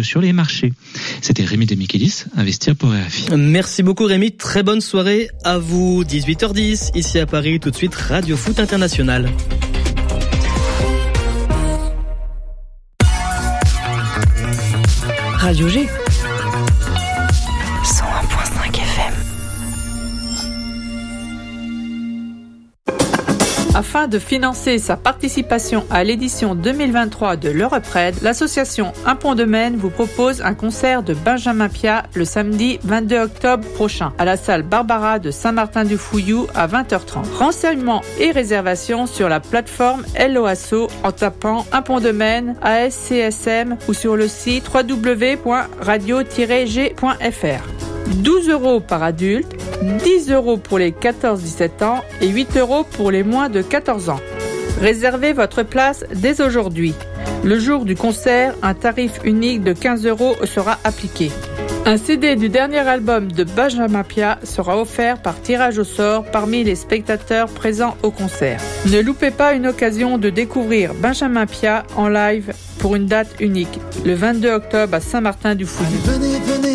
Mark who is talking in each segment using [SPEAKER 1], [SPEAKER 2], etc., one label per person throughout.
[SPEAKER 1] sur les marchés. C'était Rémi Demichelis, Investir pour RFI.
[SPEAKER 2] Merci beaucoup Rémi, très bonne soirée à vous. 18h10 ici à Paris, tout de suite Radio Foot International.
[SPEAKER 3] Radio G. Afin de financer sa participation à l'édition 2023 de l'Eurepred, l'association Un Pont de Maine vous propose un concert de Benjamin Pia le samedi 22 octobre prochain à la salle Barbara de Saint-Martin-du-Fouillou à 20h30. Renseignements et réservations sur la plateforme LOASO en tapant Un Pont de Maine, ASCSM ou sur le site www.radio-g.fr. 12 euros par adulte, 10 euros pour les 14-17 ans et 8 euros pour les moins de 14 ans. Réservez votre place dès aujourd'hui. Le jour du concert, un tarif unique de 15 euros sera appliqué. Un CD du dernier album de Benjamin Pia sera offert par tirage au sort parmi les spectateurs présents au concert. Ne loupez pas une occasion de découvrir Benjamin Pia en live pour une date unique, le 22 octobre à Saint-Martin-du-Fouillou.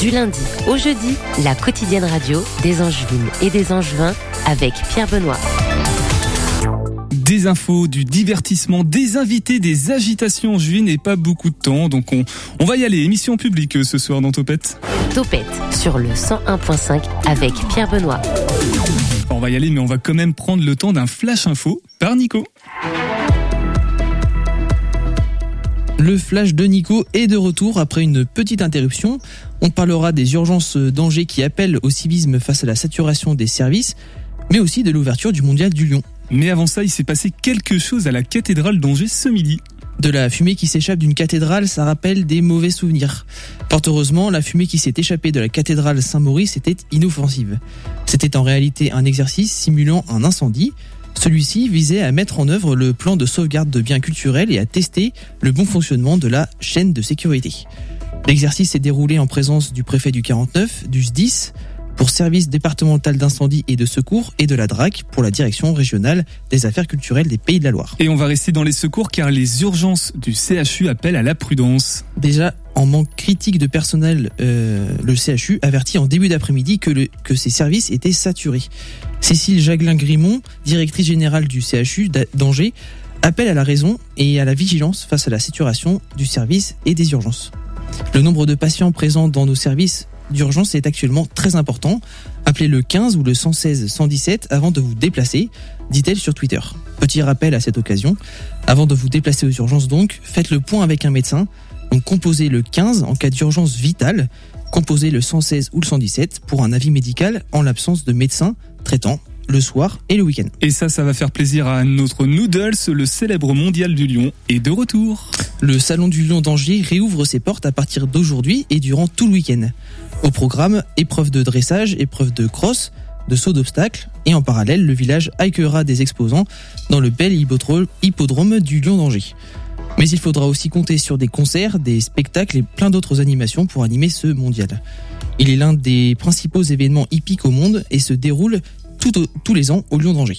[SPEAKER 4] Du
[SPEAKER 5] lundi au jeudi, la quotidienne radio des Angevines et des Angevins avec Pierre Benoît.
[SPEAKER 6] Des infos, du divertissement, des invités, des agitations juin et pas beaucoup de temps. Donc on, on va y aller. Émission publique euh, ce soir dans Topette.
[SPEAKER 5] Topette sur le 101.5 avec Pierre Benoît.
[SPEAKER 6] On va y aller, mais on va quand même prendre le temps d'un flash info par Nico.
[SPEAKER 7] Le flash de Nico est de retour après une petite interruption. On parlera des urgences d'Angers qui appellent au civisme face à la saturation des services, mais aussi de l'ouverture du mondial du Lyon.
[SPEAKER 6] Mais avant ça, il s'est passé quelque chose à la cathédrale d'Angers ce midi.
[SPEAKER 7] De la fumée qui s'échappe d'une cathédrale, ça rappelle des mauvais souvenirs. Fort heureusement, la fumée qui s'est échappée de la cathédrale Saint-Maurice était inoffensive. C'était en réalité un exercice simulant un incendie. Celui-ci visait à mettre en œuvre le plan de sauvegarde de biens culturels et à tester le bon fonctionnement de la chaîne de sécurité. L'exercice s'est déroulé en présence du préfet du 49, du SDIS, pour service départemental d'incendie et de secours et de la DRAC pour la direction régionale des affaires culturelles des Pays de la Loire.
[SPEAKER 6] Et on va rester dans les secours car les urgences du CHU appellent à la prudence.
[SPEAKER 7] Déjà, en manque critique de personnel, euh, le CHU avertit en début d'après-midi que, le, que ses services étaient saturés. Cécile Jaglin-Grimont, directrice générale du CHU d'Angers, appelle à la raison et à la vigilance face à la saturation du service et des urgences. Le nombre de patients présents dans nos services d'urgence est actuellement très important. Appelez le 15 ou le 116 117 avant de vous déplacer, dit-elle sur Twitter. Petit rappel à cette occasion, avant de vous déplacer aux urgences donc, faites le point avec un médecin. Donc composez le 15 en cas d'urgence vitale, composez le 116 ou le 117 pour un avis médical en l'absence de médecin traitant le soir et le week-end.
[SPEAKER 6] Et ça, ça va faire plaisir à notre Noodles, le célèbre mondial du lion, est de retour.
[SPEAKER 7] Le salon du lion d'Angers réouvre ses portes à partir d'aujourd'hui et durant tout le week-end. Au programme, épreuve de dressage, épreuve de cross, de saut d'obstacles et en parallèle, le village accueillera des exposants dans le bel hippodrome du Lion d'Angers. Mais il faudra aussi compter sur des concerts, des spectacles et plein d'autres animations pour animer ce mondial. Il est l'un des principaux événements hippiques au monde et se déroule tout au- tous les ans au Lion d'Angers.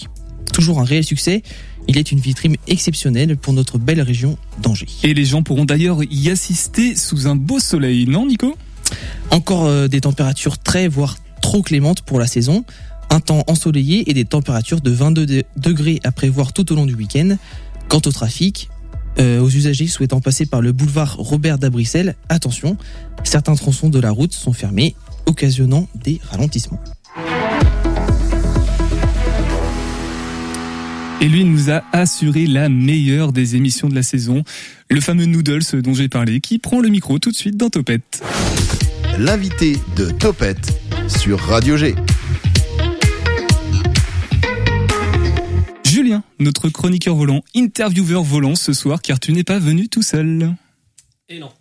[SPEAKER 7] Toujours un réel succès, il est une vitrine exceptionnelle pour notre belle région d'Angers.
[SPEAKER 6] Et les gens pourront d'ailleurs y assister sous un beau soleil, non Nico?
[SPEAKER 7] Encore euh, des températures très voire trop clémentes pour la saison, un temps ensoleillé et des températures de 22 de- degrés à prévoir tout au long du week-end. Quant au trafic, euh, aux usagers souhaitant passer par le boulevard Robert d'Abrissel, attention, certains tronçons de la route sont fermés, occasionnant des ralentissements.
[SPEAKER 6] Et lui nous a assuré la meilleure des émissions de la saison, le fameux Noodles dont j'ai parlé, qui prend le micro tout de suite dans Topette.
[SPEAKER 8] L'invité de Topette sur Radio G.
[SPEAKER 6] Julien, notre chroniqueur volant, intervieweur volant ce soir, car tu n'es pas venu tout seul.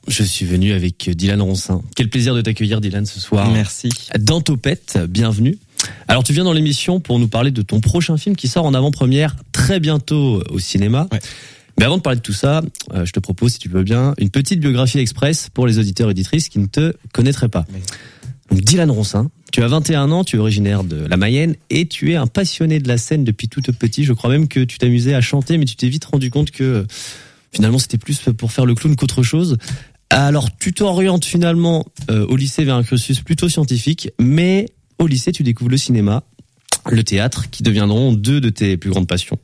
[SPEAKER 9] Je suis venu avec Dylan Roncin. Quel plaisir de t'accueillir Dylan ce soir.
[SPEAKER 2] Merci.
[SPEAKER 9] Dans Topette, bienvenue. Alors tu viens dans l'émission pour nous parler de ton prochain film qui sort en avant-première très bientôt au cinéma.
[SPEAKER 2] Ouais.
[SPEAKER 9] Mais avant de parler de tout ça, euh, je te propose, si tu veux bien, une petite biographie express pour les auditeurs et auditrices qui ne te connaîtraient pas. Dylan Roncin. Tu as 21 ans, tu es originaire de la Mayenne et tu es un passionné de la scène depuis tout petit. Je crois même que tu t'amusais à chanter, mais tu t'es vite rendu compte que euh, finalement c'était plus pour faire le clown qu'autre chose. Alors tu t'orientes finalement euh, au lycée vers un cursus plutôt scientifique, mais au lycée tu découvres le cinéma, le théâtre, qui deviendront deux de tes plus grandes passions.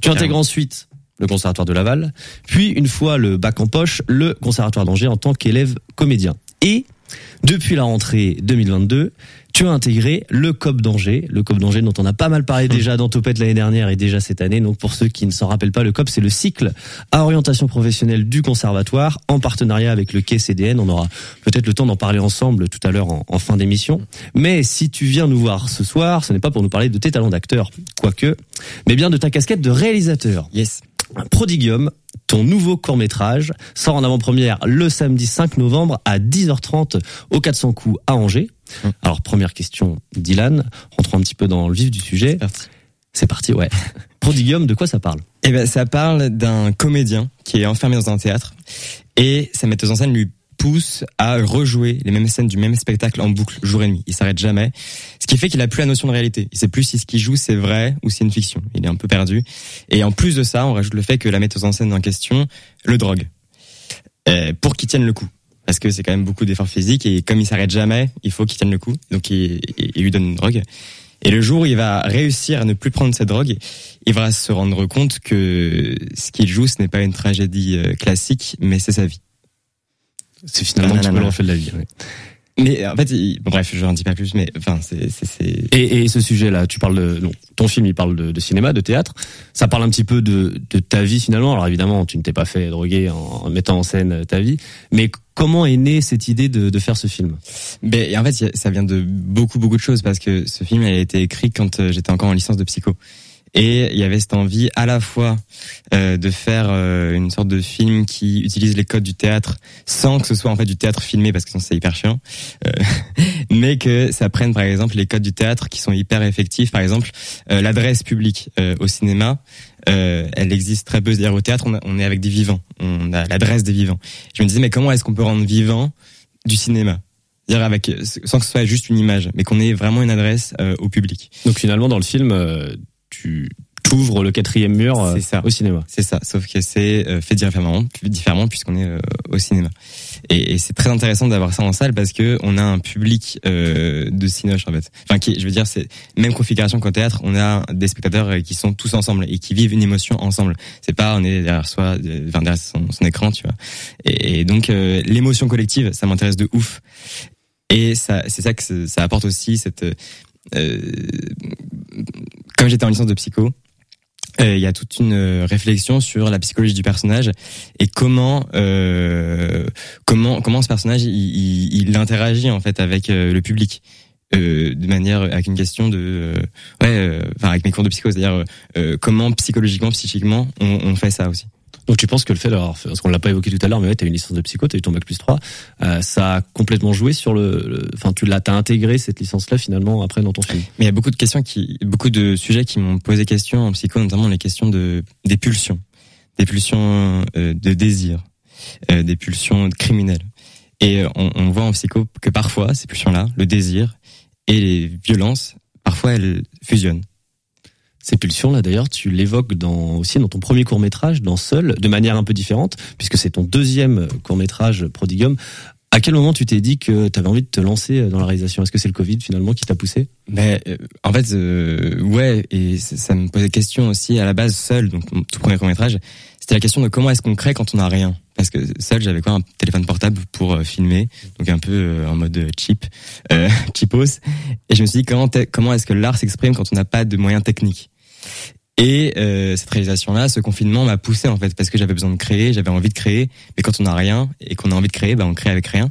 [SPEAKER 9] Tu intègres ensuite le conservatoire de Laval, puis une fois le bac en poche, le conservatoire d'Angers en tant qu'élève comédien. Et depuis la rentrée 2022, tu as intégré le COP d'Angers, le COP d'Angers dont on a pas mal parlé déjà dans Topette l'année dernière et déjà cette année. Donc pour ceux qui ne s'en rappellent pas, le COP c'est le cycle à orientation professionnelle du conservatoire en partenariat avec le quai CDN. On aura peut-être le temps d'en parler ensemble tout à l'heure en, en fin d'émission. Mais si tu viens nous voir ce soir, ce n'est pas pour nous parler de tes talents d'acteur, quoique, mais bien de ta casquette de réalisateur.
[SPEAKER 10] Yes.
[SPEAKER 9] Prodigium, ton nouveau court-métrage, sort en avant-première le samedi 5 novembre à 10h30 au 400 coups à Angers.
[SPEAKER 10] Hum.
[SPEAKER 9] Alors première question, Dylan, rentrons un petit peu dans le vif du sujet. C'est parti, ouais. Prodigium, de quoi ça parle?
[SPEAKER 10] Eh ben, ça parle d'un comédien qui est enfermé dans un théâtre et sa metteuse en scène lui pousse à rejouer les mêmes scènes du même spectacle en boucle jour et nuit. Il s'arrête jamais. Ce qui fait qu'il a plus la notion de réalité. Il sait plus si ce qu'il joue c'est vrai ou c'est une fiction. Il est un peu perdu. Et en plus de ça, on rajoute le fait que la metteuse en scène en question le drogue. Euh, pour qu'il tienne le coup. Parce que c'est quand même beaucoup d'efforts physiques et comme il s'arrête jamais, il faut qu'il tienne le coup. Donc il, il- il lui donne une drogue. Et le jour où il va réussir à ne plus prendre cette drogue, il va se rendre compte que ce qu'il joue, ce n'est pas une tragédie euh, classique, mais c'est sa vie.
[SPEAKER 9] C'est finalement peu le reflet de la vie. ouais.
[SPEAKER 10] Mais en fait, il- bon, bref, je n'en dis pas plus, mais enfin, c'est,
[SPEAKER 9] Et, et ce sujet-là, tu parles de, non, ton film, il parle de, de cinéma, de théâtre. Ça parle un petit peu de, de ta vie finalement. Alors évidemment, tu ne t'es pas fait droguer en, en mettant en scène ta vie, mais comment est née cette idée de, de faire ce film?
[SPEAKER 10] Ben, en fait, ça vient de beaucoup, beaucoup de choses parce que ce film, il a été écrit quand euh, j'étais encore en licence de psycho. Et il y avait cette envie à la fois euh, de faire euh, une sorte de film qui utilise les codes du théâtre sans que ce soit en fait du théâtre filmé parce que sinon c'est hyper chiant, euh, mais que ça prenne par exemple les codes du théâtre qui sont hyper effectifs. Par exemple, euh, l'adresse publique euh, au cinéma, euh, elle existe très peu. C'est-à-dire au théâtre, on, est avec des vivants, on a l'adresse des vivants. Je me disais mais comment est-ce qu'on peut rendre vivant du cinéma? Dire avec sans que ce soit juste une image, mais qu'on ait vraiment une adresse euh, au public.
[SPEAKER 9] Donc finalement, dans le film, euh, tu t'ouvres le quatrième mur euh,
[SPEAKER 10] ça.
[SPEAKER 9] au cinéma.
[SPEAKER 10] C'est ça, sauf que c'est euh, fait différemment, différemment puisqu'on est euh, au cinéma. Et, et c'est très intéressant d'avoir ça en salle parce que on a un public de cinoche en fait. Enfin, qui, je veux dire, c'est même configuration qu'au théâtre. On a des spectateurs qui sont tous ensemble et qui vivent une émotion ensemble. C'est pas on est derrière soi, enfin, derrière son, son écran, tu vois. Et, et donc l'émotion collective, ça m'intéresse de ouf. Et ça, c'est ça que ça- ça apporte aussi cette. Euh, comme j'étais en licence de psycho, euh, il y a toute une euh, réflexion sur la psychologie du personnage et comment euh, comment comment ce personnage il, il, il interagit en fait avec euh, le public. De manière avec une question de ouais enfin avec mes cours de psycho c'est-à-dire comment psychologiquement psychiquement on, on fait ça aussi
[SPEAKER 9] Donc tu penses que le fait d'avoir, parce qu'on l'a pas évoqué tout à l'heure, mais ouais, t'as une licence de psycho, t'as eu ton bac plus 3, euh, ça a complètement joué sur le, enfin tu l'as, t'as intégré cette licence-là finalement après dans ton film.
[SPEAKER 10] Mais il y a beaucoup de questions qui, beaucoup de sujets qui m'ont posé question en psycho, notamment les questions de des pulsions, des pulsions euh, de désir, euh, des pulsions criminelles. Et on, on voit en psycho que parfois ces pulsions-là, le désir et les violences, parfois elles fusionnent.
[SPEAKER 9] Ces pulsions-là, d'ailleurs, tu l'évoques dans, aussi dans ton premier court-métrage, dans Seul, de manière un peu différente, puisque c'est ton deuxième court-métrage, Prodigium. À quel moment tu t'es dit que tu avais envie de te lancer dans la réalisation? Est-ce que c'est le Covid finalement qui t'a poussé?
[SPEAKER 10] Mais euh, en fait, euh, ouais, et ça, me posait question aussi à la base seul, donc mon tout premier court métrage, c'était la question de comment est-ce qu'on crée quand on n'a rien. Parce que seul, j'avais quoi? Un téléphone portable pour euh, filmer, donc un peu euh, en mode cheap, euh, cheapos. Et je me suis dit comment comment est-ce que l'art s'exprime quand on n'a pas de moyens techniques? Et euh, cette réalisation-là, ce confinement m'a poussé en fait parce que j'avais besoin de créer, j'avais envie de créer, mais quand on n'a rien et qu'on a envie de créer, bah on crée avec rien.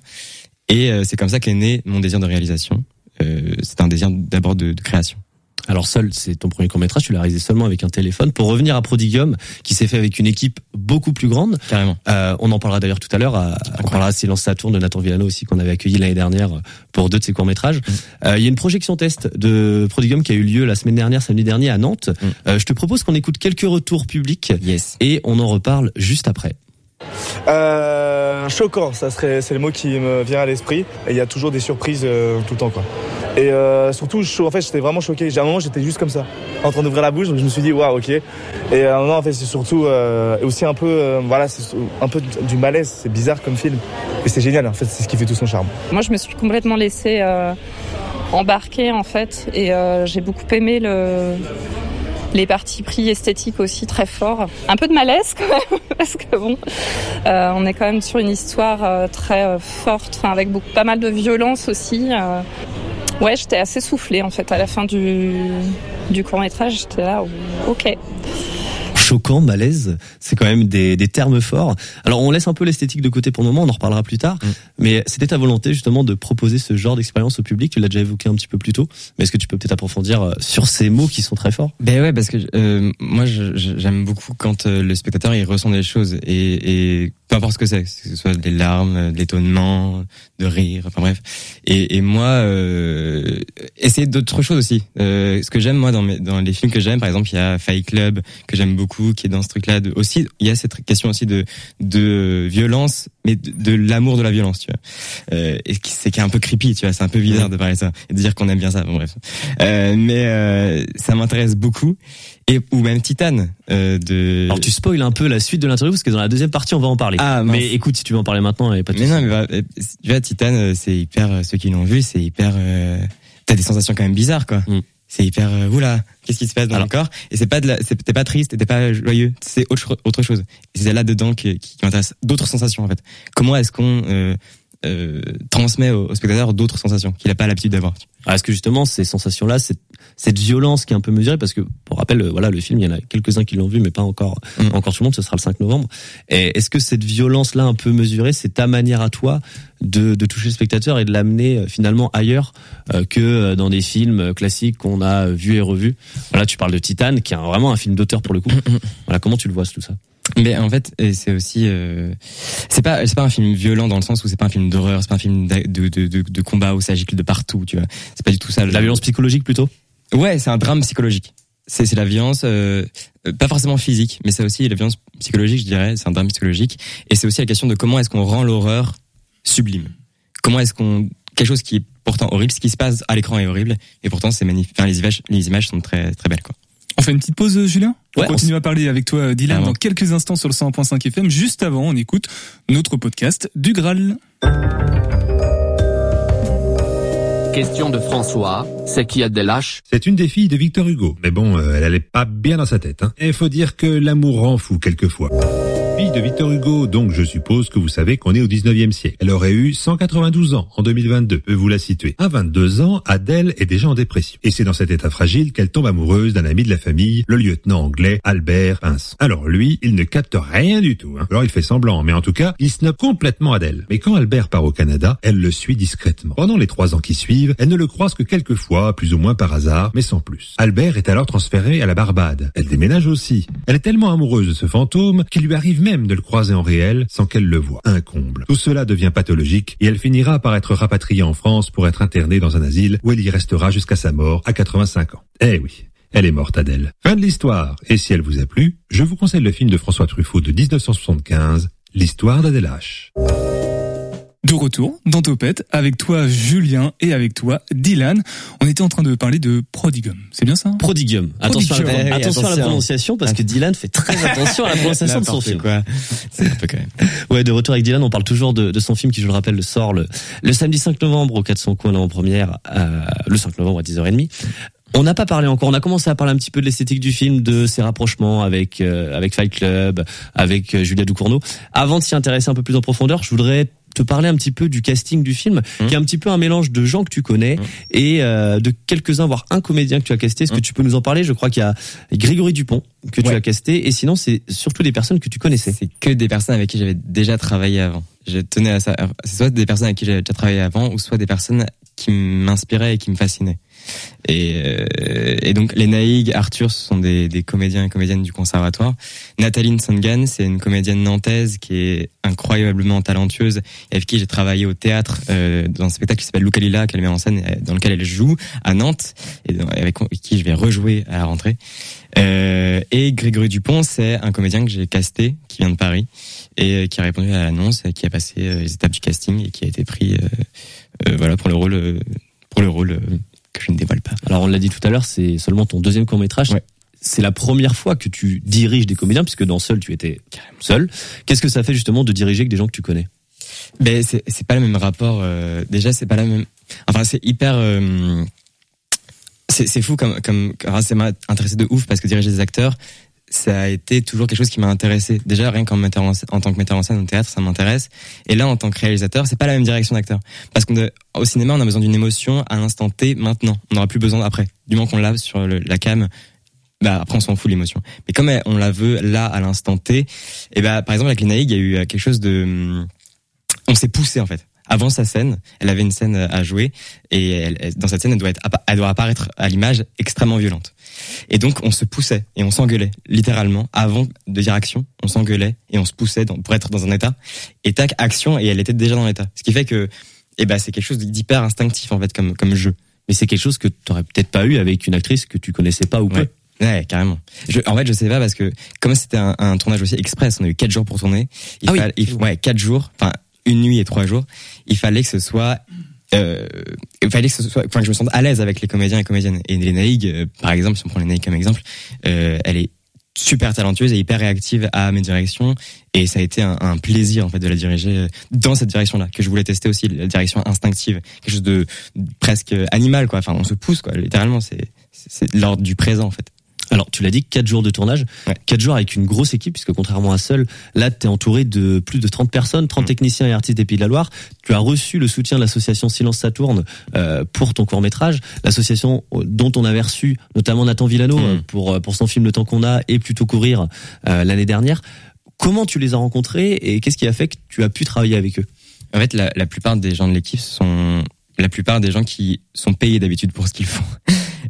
[SPEAKER 10] Et euh, c'est comme ça qu'est né mon désir de réalisation. Euh, c'est un désir d'abord de, de création.
[SPEAKER 9] Alors Seul, c'est ton premier court-métrage, tu l'as réalisé seulement avec un téléphone. Pour revenir à Prodigium, qui s'est fait avec une équipe beaucoup plus grande.
[SPEAKER 10] Carrément.
[SPEAKER 9] Euh, on en parlera d'ailleurs tout à l'heure. à- On parlera de Silence ça tourne de Nathan Villano aussi qu'on avait accueilli l'année dernière pour deux de ses courts métrages. Euh, Il y a une projection test de Prodigium qui a eu lieu la semaine dernière, samedi dernier à Nantes. Euh, je te propose qu'on écoute quelques retours publics
[SPEAKER 10] Yes.
[SPEAKER 9] et on en reparle juste après.
[SPEAKER 11] Euh, choquant, ça serait, c'est le mot qui me vient à l'esprit. Il y a toujours des surprises euh, tout le temps, quoi. Et euh, surtout, en fait, j'étais vraiment choqué. À un moment, j'étais juste comme ça, en train d'ouvrir la bouche. Donc je me suis dit, waouh, ok. Et un moment, en fait, c'est surtout euh, aussi un peu, euh, voilà, un peu du malaise. C'est bizarre comme film, et c'est génial. En fait, c'est ce qui fait tout son charme.
[SPEAKER 12] Moi, je me suis complètement laissée euh, embarquer, en fait, et euh, j'ai beaucoup aimé le les parties pris esthétiques aussi très forts. Un peu de malaise quand même, parce que bon, euh, on est quand même sur une histoire euh, très euh, forte, avec beaucoup, pas mal de violence aussi. Ouais, j'étais assez soufflée en fait à la fin du, du court métrage. J'étais là, ok.
[SPEAKER 9] Choquant, malaise, c'est quand même des, des termes forts. Alors on laisse un peu l'esthétique de côté pour le moment, on en reparlera plus tard, mais c'était ta volonté justement de proposer ce genre d'expérience au public, tu l'as déjà évoqué un petit peu plus tôt, mais est-ce que tu peux peut-être approfondir euh, sur ces mots qui sont très forts?
[SPEAKER 10] Ben ouais, parce que euh, moi j'aime beaucoup quand euh, le spectateur il ressent des choses et, et peu importe ce que c'est, que ce soit des larmes, euh, de l'étonnement, de rire, enfin bref. Et, et moi, euh, essayer d'autres choses aussi. Euh, ce que j'aime moi dans, mes, dans les films que j'aime, par exemple, il y a Fight Club que j'aime beaucoup, qui est dans ce truc-là. Aussi, il y a cette question aussi de de violence, mais de, de l'amour de la violence, tu vois. Euh, et c'est qui est un peu creepy, tu vois. C'est un peu bizarre de parler de ça et de dire qu'on aime bien ça. Bon bref. Euh, mais euh, ça m'intéresse beaucoup. Et ou même Titan euh, de.
[SPEAKER 9] Alors tu spoil un peu la suite de l'interview parce que dans la deuxième partie on va en parler.
[SPEAKER 10] Ah, mince.
[SPEAKER 9] mais écoute si tu veux en parler maintenant, et pas de
[SPEAKER 10] Mais non, mais bah, tu vois, Titan, euh, c'est hyper. Ceux qui l'ont vu, c'est hyper. euh, T'as des sensations quand même bizarres, quoi.
[SPEAKER 9] Mm.
[SPEAKER 10] C'est hyper. euh, oula, qu'est-ce qui se passe dans le corps? Et c'est pas de T'es pas triste, t'es pas joyeux. C'est autre autre chose. Et c'est là dedans qui, qui, qui m'intéresse. D'autres sensations en fait. Comment est-ce qu'on euh, euh, transmet au, au spectateur d'autres sensations qu'il a pas l'habitude d'avoir
[SPEAKER 9] Ah, Est-ce que justement ces sensations-là, cette, cette violence qui est un peu mesurée, parce que pour rappel, euh, voilà, le film, il y en a quelques-uns qui l'ont vu, mais pas encore,
[SPEAKER 10] Mm.
[SPEAKER 9] pas encore tout le monde. Ce sera le 5 novembre. Et est-ce que cette violence-là, un peu mesurée, c'est ta manière à toi de, de toucher le spectateur et de l'amener euh, finalement ailleurs euh, que dans des films classiques qu'on a vus et revus? Voilà, tu parles de Titan, qui est un- vraiment un film d'auteur pour le coup. voilà, comment tu le vois tout ça?
[SPEAKER 10] Mais en fait, c'est aussi, euh, c'est pas, c'est pas un film violent dans le sens où c'est pas un film d'horreur, c'est pas un film de, de, de, de combat où ça gicle de partout, tu vois. C'est pas du tout ça.
[SPEAKER 9] La violence psychologique plutôt?
[SPEAKER 10] Ouais, c'est un drame psychologique. C'est c'est la violence, euh, euh, pas forcément physique, mais c'est aussi la violence psychologique, je dirais. C'est un drame psychologique, et c'est aussi la question de comment est-ce qu'on rend l'horreur sublime. Comment est-ce qu'on quelque chose qui est pourtant horrible, ce qui se passe à l'écran est horrible, et pourtant c'est magnifique. Enfin, les images, les images sont très très belles, quoi.
[SPEAKER 6] On fait une petite pause, euh, Julien? On
[SPEAKER 10] Ouais, on
[SPEAKER 6] continue à parler avec toi, euh, Dylan,
[SPEAKER 10] Carrément.
[SPEAKER 6] dans quelques instants sur le 101.5 FM. Juste avant, on écoute notre podcast du Graal.
[SPEAKER 13] Question de François, c'est qui a des lâches?
[SPEAKER 14] C'est une des filles de Victor Hugo, mais bon, euh, elle allait pas bien dans sa tête. Hein. Et il faut dire que l'amour rend fou quelquefois. De Victor Hugo, donc je suppose que vous savez qu'on est au 19e siècle. Elle aurait eu 192 ans en 2022, peut vous la situer. À 22 ans, Adèle est déjà en dépression. Et c'est dans cet état fragile qu'elle tombe amoureuse d'un ami de la famille, le lieutenant anglais Albert Pinson. Alors lui, il ne capte rien du tout. Hein. Alors il fait semblant, mais en tout cas, il snob complètement Adèle. Mais quand Albert part au Canada, elle le suit discrètement. Pendant les trois ans qui suivent, elle ne le croise que quelques fois, plus ou moins par hasard, mais sans plus. Albert est alors transféré à la Barbade. Elle déménage aussi. Elle est tellement amoureuse de ce fantôme qu'il lui arrive même de le croiser en réel sans qu'elle le voie. Un comble. Tout cela devient pathologique et elle finira par être rapatriée en France pour être internée dans un asile où elle y restera jusqu'à sa mort à 85 ans. Eh oui. Elle est morte, Adèle. Fin de l'histoire. Et si elle vous a plu, je vous conseille le film de François Truffaut de 1975, L'histoire d'Adèle H.
[SPEAKER 6] De retour dans Topette avec toi, Julien, et avec toi, Dylan. On était en train de parler de Prodigum. C'est bien ça hein?
[SPEAKER 9] Prodigium. Attention, à la-
[SPEAKER 6] Prodigium.
[SPEAKER 9] attention, à la
[SPEAKER 10] attention.
[SPEAKER 9] prononciation parce que Dylan fait très attention à la prononciation de son film.
[SPEAKER 10] C'est un peu quand même.
[SPEAKER 9] Ouais, de retour avec Dylan, on parle toujours de, de son film qui, je le rappelle, sort le, le samedi 5 novembre au 400 coins en première, euh, le 5 novembre à 10h30. On n'a pas parlé encore. On a commencé à parler un petit peu de l'esthétique du film, de ses rapprochements avec euh, avec Fight Club, avec euh, Julia Ducournau. Avant de s'y intéresser un peu plus en profondeur, je voudrais te parler un petit peu du casting du film, qui est un petit peu un mélange de gens que tu connais et euh, de quelques-uns, voire un comédien que tu as casté. Est-ce que tu peux nous en parler? Je crois qu'il y a Grégory Dupont que tu as casté, et sinon c'est surtout des personnes que tu connaissais.
[SPEAKER 10] C'est que des personnes avec qui j'avais déjà travaillé avant. Je tenais à ça. C'est soit des personnes avec qui j'avais déjà travaillé avant, ou soit des personnes qui m'inspirait et qui me fascinait. Et, euh, et donc les Naïg, Arthur, ce sont des, comédiens et comédiennes du conservatoire. Nathalie Sangan, c'est une comédienne nantaise qui est incroyablement talentueuse et avec qui j'ai travaillé au théâtre euh, dans un spectacle qui s'appelle Lukalila qu'elle met en scène, euh, dans lequel elle joue à Nantes et avec qui je vais rejouer à la rentrée. Et Grégory Dupont, c'est un comédien que j'ai casté, qui vient de Paris et qui a répondu à l'annonce, qui a passé les étapes du casting et qui a été pris, voilà, pour le rôle que je ne dévoile pas.
[SPEAKER 9] Alors on l'a dit tout à l'heure, c'est seulement ton deuxième court métrage. C'est la première fois que tu diriges des comédiens, puisque dans Seul, tu étais seul. Qu'est-ce que ça fait justement de diriger avec des gens que tu connais?
[SPEAKER 10] Ben c'est c'est pas le même rapport. Euh, déjà, c'est pas la même. Enfin, c'est hyper. Euh, c'est c'est fou comme comme. ça m'a intéressé de ouf parce que diriger des acteurs, ça a été toujours quelque chose qui m'a intéressé. Déjà, rien qu'en en, tant que metteur en scène au théâtre, ça m'intéresse. Et là, en tant que réalisateur, c'est pas la même direction d'acteur. Parce qu'au cinéma, on a besoin d'une émotion à l'instant T, maintenant. On n'aura plus besoin après. Du moment qu'on l'a sur la cam, bah après on s'en fout l'émotion. Mais comme on la veut là à l'instant T, et bah par exemple avec Linaïg, il y a eu quelque chose de, on s'est poussé en fait avant sa scène, elle avait une scène à jouer et elle, dans cette scène, elle doit, être, elle doit apparaître à l'image extrêmement violente. Et donc, on se poussait et on s'engueulait, littéralement. Avant de dire action, on s'engueulait et on se poussait pour être dans un état. Et tac, action, et elle était déjà dans l'état. Ce qui fait que, eh ben, c'est quelque chose d'hyper instinctif, en fait, comme, comme jeu.
[SPEAKER 9] Mais c'est quelque chose que tu t'aurais peut-être pas eu avec une actrice que tu connaissais pas ou
[SPEAKER 10] ouais. Ouais, carrément. Je, en fait, je sais pas parce que comme c'était un, un, tournage aussi express, on a eu quatre jours pour tourner. Il
[SPEAKER 9] ah
[SPEAKER 10] fallait,
[SPEAKER 9] oui.
[SPEAKER 10] ouais, quatre jours. Enfin, une nuit et trois jours, il fallait que ce soit euh, il fallait que, ce soit, enfin, que je me sente à l'aise avec les comédiens et comédiennes. Et les Naïg, euh, par exemple, si on prend les comme exemple, euh, elle est super talentueuse et hyper réactive à mes directions. Et ça a été un, plaisir en fait de la diriger euh, dans cette direction-là que je voulais tester aussi la direction instinctive quelque chose de presque animal quoi. Enfin on se pousse quoi littéralement. C'est l'ordre du présent en fait
[SPEAKER 9] alors, tu l'as dit, 4 jours de tournage,
[SPEAKER 10] ouais.
[SPEAKER 9] 4 jours avec une grosse équipe, puisque contrairement à Seul, là, tu es entouré de plus de 30 personnes, 30 mmh. techniciens et artistes des Pays de la Loire. Tu as reçu le soutien de l'association Silence Ça Tourne euh, pour ton court-métrage, l'association dont on avait reçu notamment Nathan Villano mmh. pour, pour son film Le temps qu'on a et Plutôt courir euh, l'année dernière. Comment tu les as rencontrés et qu'est-ce qui a fait que tu as pu travailler avec eux?
[SPEAKER 10] En fait, la, la plupart des gens de l'équipe sont la plupart des gens qui sont payés d'habitude pour ce qu'ils font.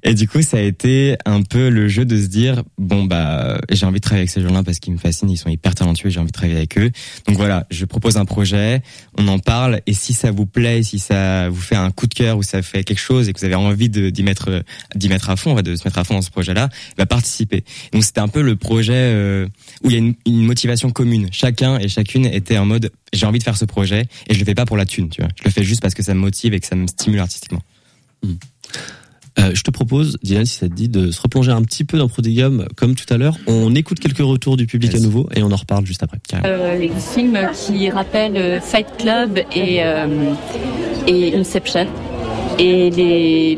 [SPEAKER 10] Et du coup, ça a été un peu le jeu de se dire bon bah j'ai envie de travailler avec ces gens-là parce qu'ils me fascinent, ils sont hyper talentueux, j'ai envie de travailler avec eux. Donc voilà, je propose un projet, on en parle et si ça vous plaît, si ça vous fait un coup de cœur ou ça fait quelque chose et que vous avez envie d'y mettre d'y mettre à fond, de se mettre à fond dans ce projet-là, va participer. Donc c'était un peu le projet euh, où il y a une, une motivation commune. Chacun et chacune était en mode j'ai envie de faire ce projet et je le fais pas pour la thune, tu vois. Je le fais juste parce que ça me motive et que ça me stimule artistiquement.
[SPEAKER 9] Mmh. Euh, je te propose, Dylan, si ça te dit, de se replonger un petit peu dans Prodigium, comme tout à l'heure. On écoute quelques retours du public à nouveau et on en reparle juste après.
[SPEAKER 15] Euh, les films qui rappellent Fight Club et, euh, et Inception et les,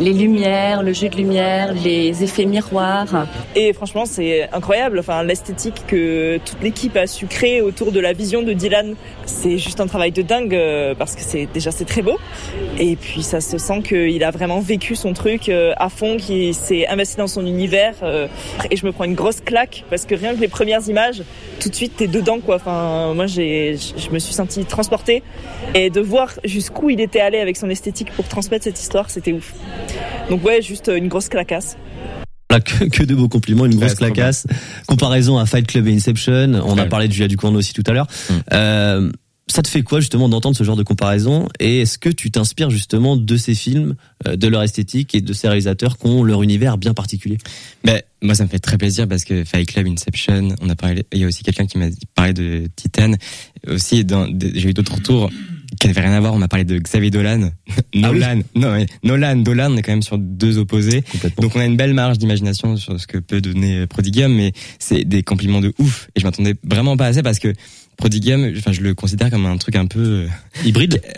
[SPEAKER 15] les lumières, le jeu de lumière, les effets miroirs.
[SPEAKER 16] Et franchement, c'est incroyable. Enfin, l'esthétique que toute l'équipe a su créer autour de la vision de Dylan, c'est juste un travail de dingue parce que c'est déjà c'est très beau. Et puis ça se sent qu'il a vraiment vécu son truc à fond, qu'il s'est investi dans son univers. Et je me prends une grosse claque parce que rien que les premières images, tout de suite t'es dedans quoi. Enfin, moi j'ai, je me suis sentie transportée et de voir jusqu'où il était allé avec son esthétique pour transmettre cette histoire, c'était ouf. Donc ouais, juste une grosse clacasse.
[SPEAKER 9] Que, que, de beaux compliments, une grosse ouais, clacasse. Comparaison à Fight Club et Inception. On ouais. a parlé de Julia Ducournau aussi tout à l'heure.
[SPEAKER 10] Mm.
[SPEAKER 9] Euh, ça te fait quoi justement d'entendre ce genre de comparaison? Et est-ce que tu t'inspires justement de ces films, de leur esthétique et de ces réalisateurs qui ont leur univers bien particulier?
[SPEAKER 10] Ben, Moi, ça me fait très plaisir parce que Fight Club, Inception, on a parlé. Il y a aussi quelqu'un qui m'a parlé de Titan. Aussi, j'ai eu d'autres retours qui n'avaient rien à voir. On m'a parlé de Xavier Dolan, Nolan.
[SPEAKER 9] Ah oui
[SPEAKER 10] non, mais Nolan, Dolan, on est quand même sur deux opposés. Donc on a une belle marge d'imagination sur ce que peut donner Prodigium, mais c'est des compliments de ouf. Et je m'attendais vraiment pas à ça parce que Prodigium, enfin je le considère comme un truc un peu
[SPEAKER 9] hybride.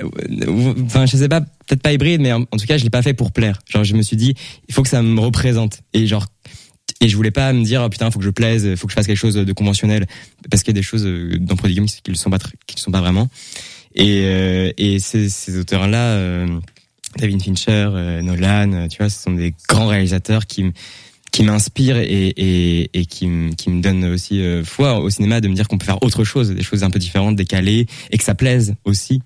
[SPEAKER 10] Enfin je sais pas, peut-être pas hybride, mais en, en tout cas je l'ai pas fait pour plaire. Genre je me suis dit, il faut que ça me représente. Et genre et je voulais pas me dire oh, putain faut que je plaise faut que je fasse quelque chose de conventionnel parce qu'il y a des choses dans Prodigium qui ne sont pas qui ne sont pas vraiment et euh, et ces, ces auteurs là euh, David Fincher euh, Nolan tu vois ce sont des grands réalisateurs qui qui m'inspirent et, et, et qui, qui me donnent aussi foi au cinéma de me dire qu'on peut faire autre chose des choses un peu différentes décalées et que ça plaise aussi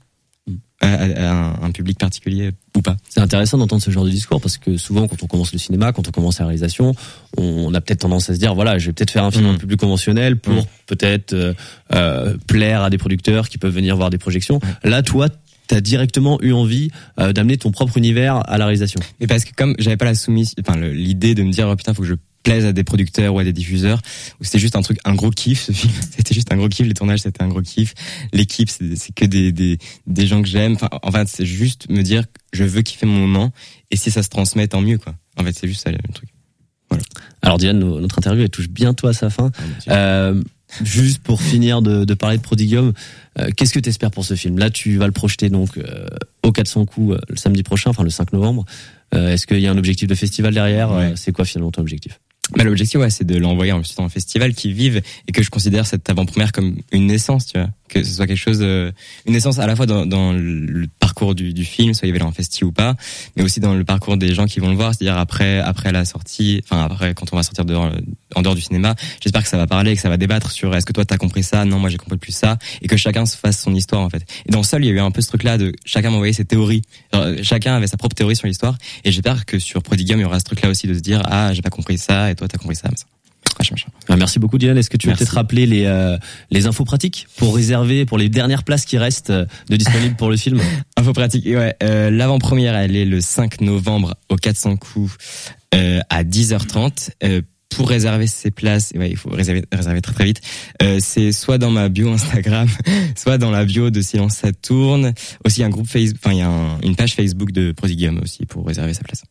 [SPEAKER 10] à, à un, un public particulier ou pas.
[SPEAKER 9] C'est intéressant d'entendre ce genre de discours parce que souvent quand on commence le cinéma, quand on commence la réalisation, on a peut-être tendance à se dire voilà, je vais peut-être faire un film
[SPEAKER 10] Mm.
[SPEAKER 9] un peu plus conventionnel pour peut-être euh, euh, plaire à des producteurs qui peuvent venir voir des projections. Là, toi, t'as directement eu envie euh, d'amener ton propre univers à la réalisation.
[SPEAKER 10] Mais parce que comme j'avais pas la soumise, enfin l'idée de me dire oh, putain faut que je plaise à des producteurs ou à des diffuseurs, ou c'était juste un truc, un gros kiff ce film. C'était juste un gros kiff. Les tournages c'était un gros kiff. L'équipe c'est que des, des des gens que j'aime. Enfin en fait c'est juste me dire je veux kiffer mon moment et si ça se transmet tant mieux quoi. En fait c'est juste ça le truc.
[SPEAKER 9] Alors Diane, no- notre interview elle touche bientôt à sa fin. Euh, juste pour finir de, de parler de Prodigium, euh, qu'est-ce que tu espères pour ce film? Là, tu vas le projeter donc euh, au 400 coups euh, le samedi prochain, enfin le 5 novembre. Euh, Est-ce qu'il y a un objectif de festival derrière? Euh, C'est quoi finalement ton objectif?
[SPEAKER 10] Bah, l'objectif, ouais, c'est de l'envoyer dans un festival qui vive et que je considère cette avant-première comme une naissance, tu vois. Que ce soit quelque chose, euh, une naissance à la fois dans, dans le parcours du, film, soit il va aller en festi ou pas, mais aussi dans le parcours des gens qui vont le voir, c'est-à-dire après, après la sortie, enfin après quand on va sortir dehors, en dehors du cinéma, j'espère que ça va parler, que ça va débattre sur est-ce que toi t'as compris ça, non moi j'ai compris plus ça, et que chacun se fasse son histoire en fait. Et dans Seul, il y a eu un peu ce truc-là de chacun m'envoyait ses théories, euh, chacun avait sa propre théorie sur l'histoire, et j'espère que sur Prodigium il y aura ce truc-là aussi de se dire ah j'ai pas compris ça et toi t'as compris ça. machin.
[SPEAKER 9] Ah, Merci beaucoup Dylan. Est-ce que tu veux peut-être rappeler les euh, les infos pratiques pour réserver pour les dernières places qui restent euh, de disponibles pour le film
[SPEAKER 10] Info pratique, ouais. Euh, L'avant-première, elle est le 5 novembre au 400 coups euh, à 10h30. Euh, pour réserver ses places, ouais, il faut réserver, réserver très très vite. Euh, c'est soit dans ma bio Instagram, soit dans la bio de Silence ça tourne. Aussi un groupe Facebook, enfin il y a un- une page Facebook de Prodigium aussi pour réserver sa place.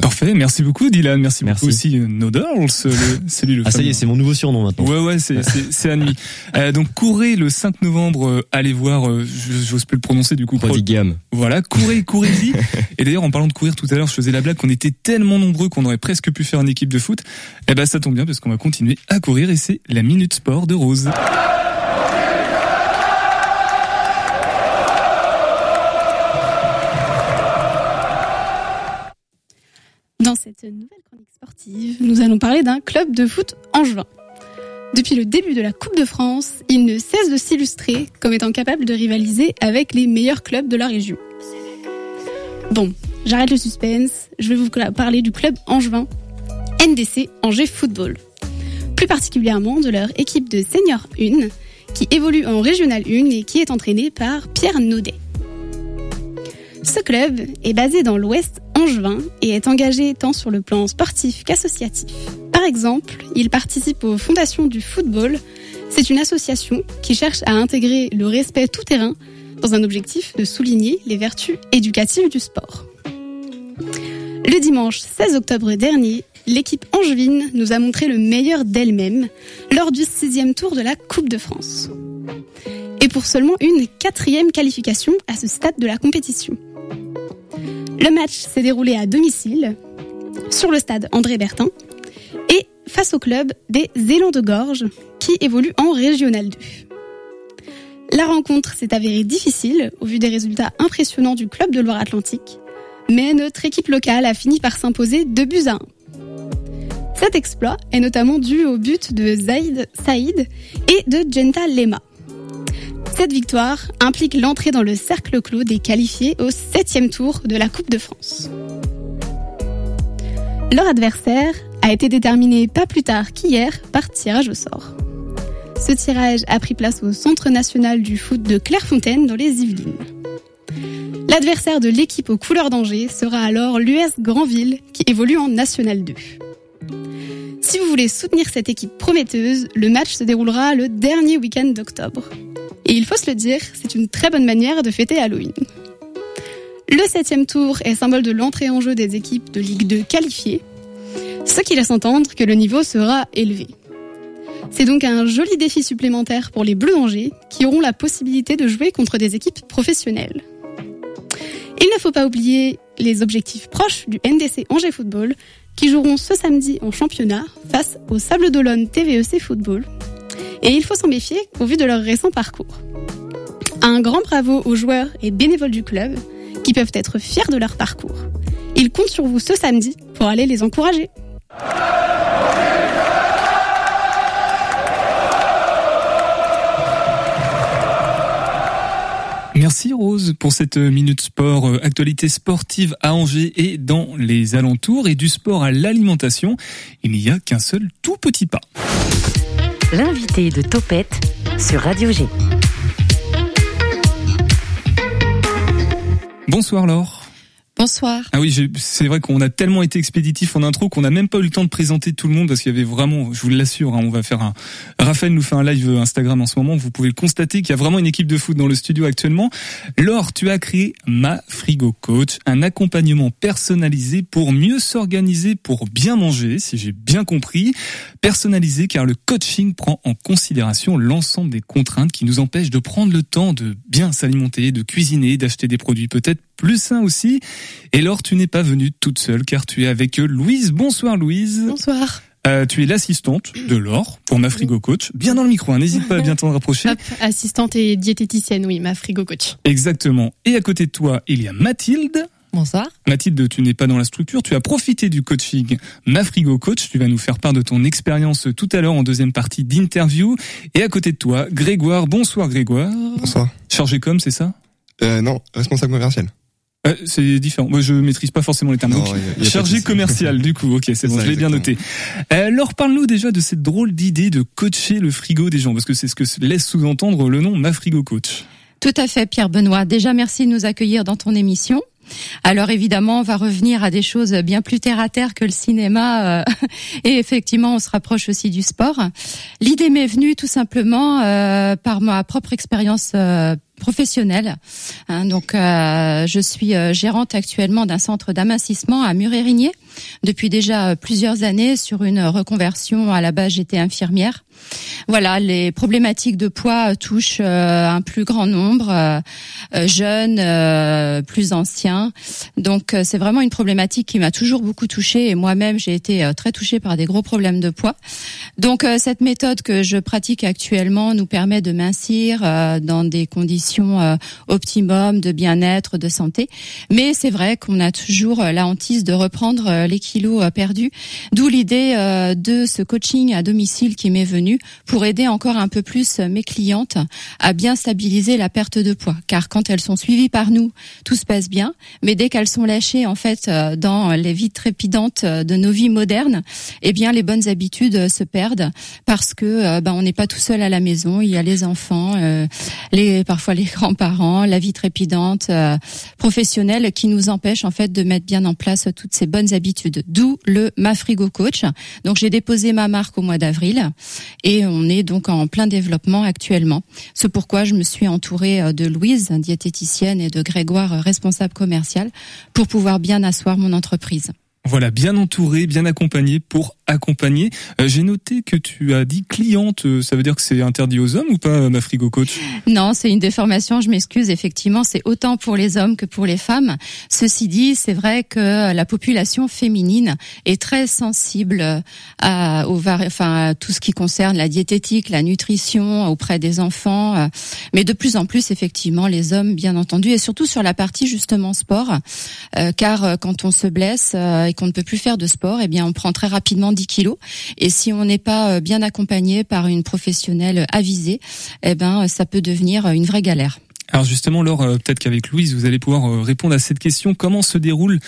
[SPEAKER 6] Parfait, merci beaucoup Dylan, merci, beaucoup aussi euh, No Dolls, c'est lui le
[SPEAKER 9] Ah ça y est, c'est mon nouveau surnom maintenant.
[SPEAKER 6] Ouais, ouais, c'est, admis. Euh, donc, courez le 5 novembre, euh, allez voir, euh, j'ose plus le prononcer du coup. Pro-
[SPEAKER 10] Prodigium.
[SPEAKER 6] Voilà, courez, courez-y. Et d'ailleurs, en parlant de courir tout à l'heure, je faisais la blague qu'on était tellement nombreux qu'on aurait presque pu faire une équipe de foot. Eh ben, ça tombe bien parce qu'on va continuer à courir et c'est la Minute Sport de Rose.
[SPEAKER 17] Dans cette nouvelle chronique sportive, nous allons parler d'un club de foot angevin. Depuis le début de la Coupe de France, il ne cesse de s'illustrer comme étant capable de rivaliser avec les meilleurs clubs de la région. Bon, j'arrête le suspense, je vais vous parler du club angevin, NDC Angers Football. Plus particulièrement de leur équipe de Senior 1, qui évolue en Régional 1 et qui est entraînée par Pierre Naudet. Ce club est basé dans l'ouest angevin et est engagé tant sur le plan sportif qu'associatif. Par exemple, il participe aux Fondations du football. C'est une association qui cherche à intégrer le respect tout terrain dans un objectif de souligner les vertus éducatives du sport. Le dimanche 16 octobre dernier, l'équipe angevine nous a montré le meilleur d'elle-même lors du sixième tour de la Coupe de France. Et pour seulement une quatrième qualification à ce stade de la compétition. Le match s'est déroulé à domicile, sur le stade André Bertin, et face au club des Élans de Gorge, qui évolue en Régional 2. La rencontre s'est avérée difficile au vu des résultats impressionnants du club de Loire-Atlantique, mais notre équipe locale a fini par s'imposer 2 buts à 1. Cet exploit est notamment dû au but de Zaïd Saïd et de Genta Lema. Cette victoire implique l'entrée dans le cercle clos des qualifiés au septième tour de la Coupe de France. Leur adversaire a été déterminé pas plus tard qu'hier par tirage au sort. Ce tirage a pris place au Centre national du foot de Clairefontaine dans les Yvelines. L'adversaire de l'équipe aux couleurs d'Angers sera alors l'US Grandville qui évolue en National 2. Si vous voulez soutenir cette équipe prometteuse, le match se déroulera le dernier week-end d'octobre. Et il faut se le dire, c'est une très bonne manière de fêter Halloween. Le septième tour est symbole de l'entrée en jeu des équipes de Ligue 2 qualifiées, ce qui laisse entendre que le niveau sera élevé. C'est donc un joli défi supplémentaire pour les Bleus d'Angers qui auront la possibilité de jouer contre des équipes professionnelles. Il ne faut pas oublier les objectifs proches du NDC Angers Football qui joueront ce samedi en championnat face au Sable d'Olonne TVEC Football. Et il faut s'en méfier au vu de leur récent parcours. Un grand bravo aux joueurs et bénévoles du club qui peuvent être fiers de leur parcours. Ils comptent sur vous ce samedi pour aller les encourager.
[SPEAKER 6] Merci Rose pour cette minute sport, euh, actualité sportive à Angers et dans les alentours et du sport à l'alimentation. Il n'y a qu'un seul tout petit pas.
[SPEAKER 5] L'invité de Topette sur Radio G.
[SPEAKER 6] Bonsoir Laure.
[SPEAKER 18] Bonsoir.
[SPEAKER 6] Ah oui, c'est vrai qu'on a tellement été expéditif en intro qu'on n'a même pas eu le temps de présenter tout le monde parce qu'il y avait vraiment, je vous l'assure, hein, on va faire un. Raphaël nous fait un live Instagram en ce moment. Vous pouvez le constater qu'il y a vraiment une équipe de foot dans le studio actuellement. Laure, tu as créé Ma Frigo Coach, un accompagnement personnalisé pour mieux s'organiser, pour bien manger, si j'ai bien compris. Personnalisé car le coaching prend en considération l'ensemble des contraintes qui nous empêchent de prendre le temps de bien s'alimenter, de cuisiner, d'acheter des produits peut-être plus sains aussi. Et Laure, tu n'es pas venue toute seule car tu es avec Louise. Bonsoir Louise.
[SPEAKER 18] Bonsoir.
[SPEAKER 6] Euh, tu es l'assistante de Laure pour ma frigo coach. Bien dans le micro, hein, n'hésite pas à bien t'en rapprocher.
[SPEAKER 18] Hop, assistante et diététicienne, oui, ma frigo coach.
[SPEAKER 6] Exactement. Et à côté de toi, il y a Mathilde.
[SPEAKER 19] Bonsoir.
[SPEAKER 6] Mathilde, tu n'es pas dans la structure, tu as profité du coaching Ma Frigo Coach, tu vas nous faire part de ton expérience tout à l'heure en deuxième partie d'interview. Et à côté de toi, Grégoire. Bonsoir Grégoire.
[SPEAKER 20] Bonsoir.
[SPEAKER 6] Chargé com, c'est ça?
[SPEAKER 20] Euh, non, responsable commercial.
[SPEAKER 6] Euh, c'est différent. Moi, je maîtrise pas forcément les termes.
[SPEAKER 20] Non,
[SPEAKER 6] Donc,
[SPEAKER 20] y a- y a pas de
[SPEAKER 6] chargé commercial, du coup. Ok, c'est bon,
[SPEAKER 20] ça,
[SPEAKER 6] je l'ai bien noté. Euh, alors, parle-nous déjà de cette drôle d'idée de coacher le frigo des gens, parce que c'est ce que laisse sous-entendre le nom Ma Frigo Coach.
[SPEAKER 19] Tout à fait, Pierre Benoît. Déjà, merci de nous accueillir dans ton émission. Alors évidemment, on va revenir à des choses bien plus terre à terre que le cinéma, euh, et effectivement, on se rapproche aussi du sport. L'idée m'est venue tout simplement euh, par ma propre expérience euh, professionnelle. Hein, donc, euh, je suis euh, gérante actuellement d'un centre d'amincissement à Murérigné depuis déjà plusieurs années sur une reconversion. À la base, j'étais infirmière. Voilà, les problématiques de poids touchent euh, un plus grand nombre, euh, euh, jeunes, plus anciens. Donc, c'est vraiment une problématique qui m'a toujours beaucoup touchée et moi-même, j'ai été très touchée par des gros problèmes de poids. Donc, cette méthode que je pratique actuellement nous permet de mincir dans des conditions optimum de bien-être, de santé. Mais c'est vrai qu'on a toujours la hantise de reprendre les kilos euh, perdus. D'où l'idée euh, de ce coaching à domicile qui m'est venu pour aider encore un peu plus euh, mes clientes à bien stabiliser la perte de poids. Car quand elles sont suivies par nous, tout se passe bien. Mais dès qu'elles sont lâchées en fait dans les vies trépidantes de nos vies modernes, eh bien les bonnes habitudes se perdent parce que ben, on n'est pas tout seul à la maison. Il y a les enfants, les parfois les grands-parents, la vie trépidante professionnelle qui nous empêche en fait de mettre bien en place toutes ces bonnes habitudes. D'où le Ma Frigo Coach. Donc j'ai déposé ma marque au mois d'avril et on est donc en plein développement actuellement. C'est pourquoi je me suis entourée euh, de Louise, diététicienne, et de Grégoire, euh, responsable commercial, pour pouvoir bien asseoir mon entreprise.
[SPEAKER 6] Voilà, bien entouré, bien accompagné pour accompagner. Euh, J'ai noté que tu as dit cliente, euh, ça veut dire que c'est interdit aux hommes ou pas, euh, Ma Frigo Coach?
[SPEAKER 19] Non, c'est une déformation, je m'excuse. Effectivement, c'est autant pour les hommes que pour les femmes. Ceci dit, c'est vrai que la population féminine est très sensible à, au vari- enfin, à tout ce qui concerne la diététique, la nutrition auprès des enfants. Mais de plus en plus, effectivement, les hommes, bien entendu, et surtout sur la partie justement sport, euh, car quand on se blesse euh, et qu'on ne peut plus faire de sport, eh bien, on prend très rapidement 10 kilos. Et si on n'est pas euh, bien accompagné par une professionnelle avisée, eh ben, ça peut devenir une vraie galère.
[SPEAKER 6] Alors justement, Laure, euh, peut-être qu'avec Louise, vous allez pouvoir euh, répondre à cette question. Comment se déroule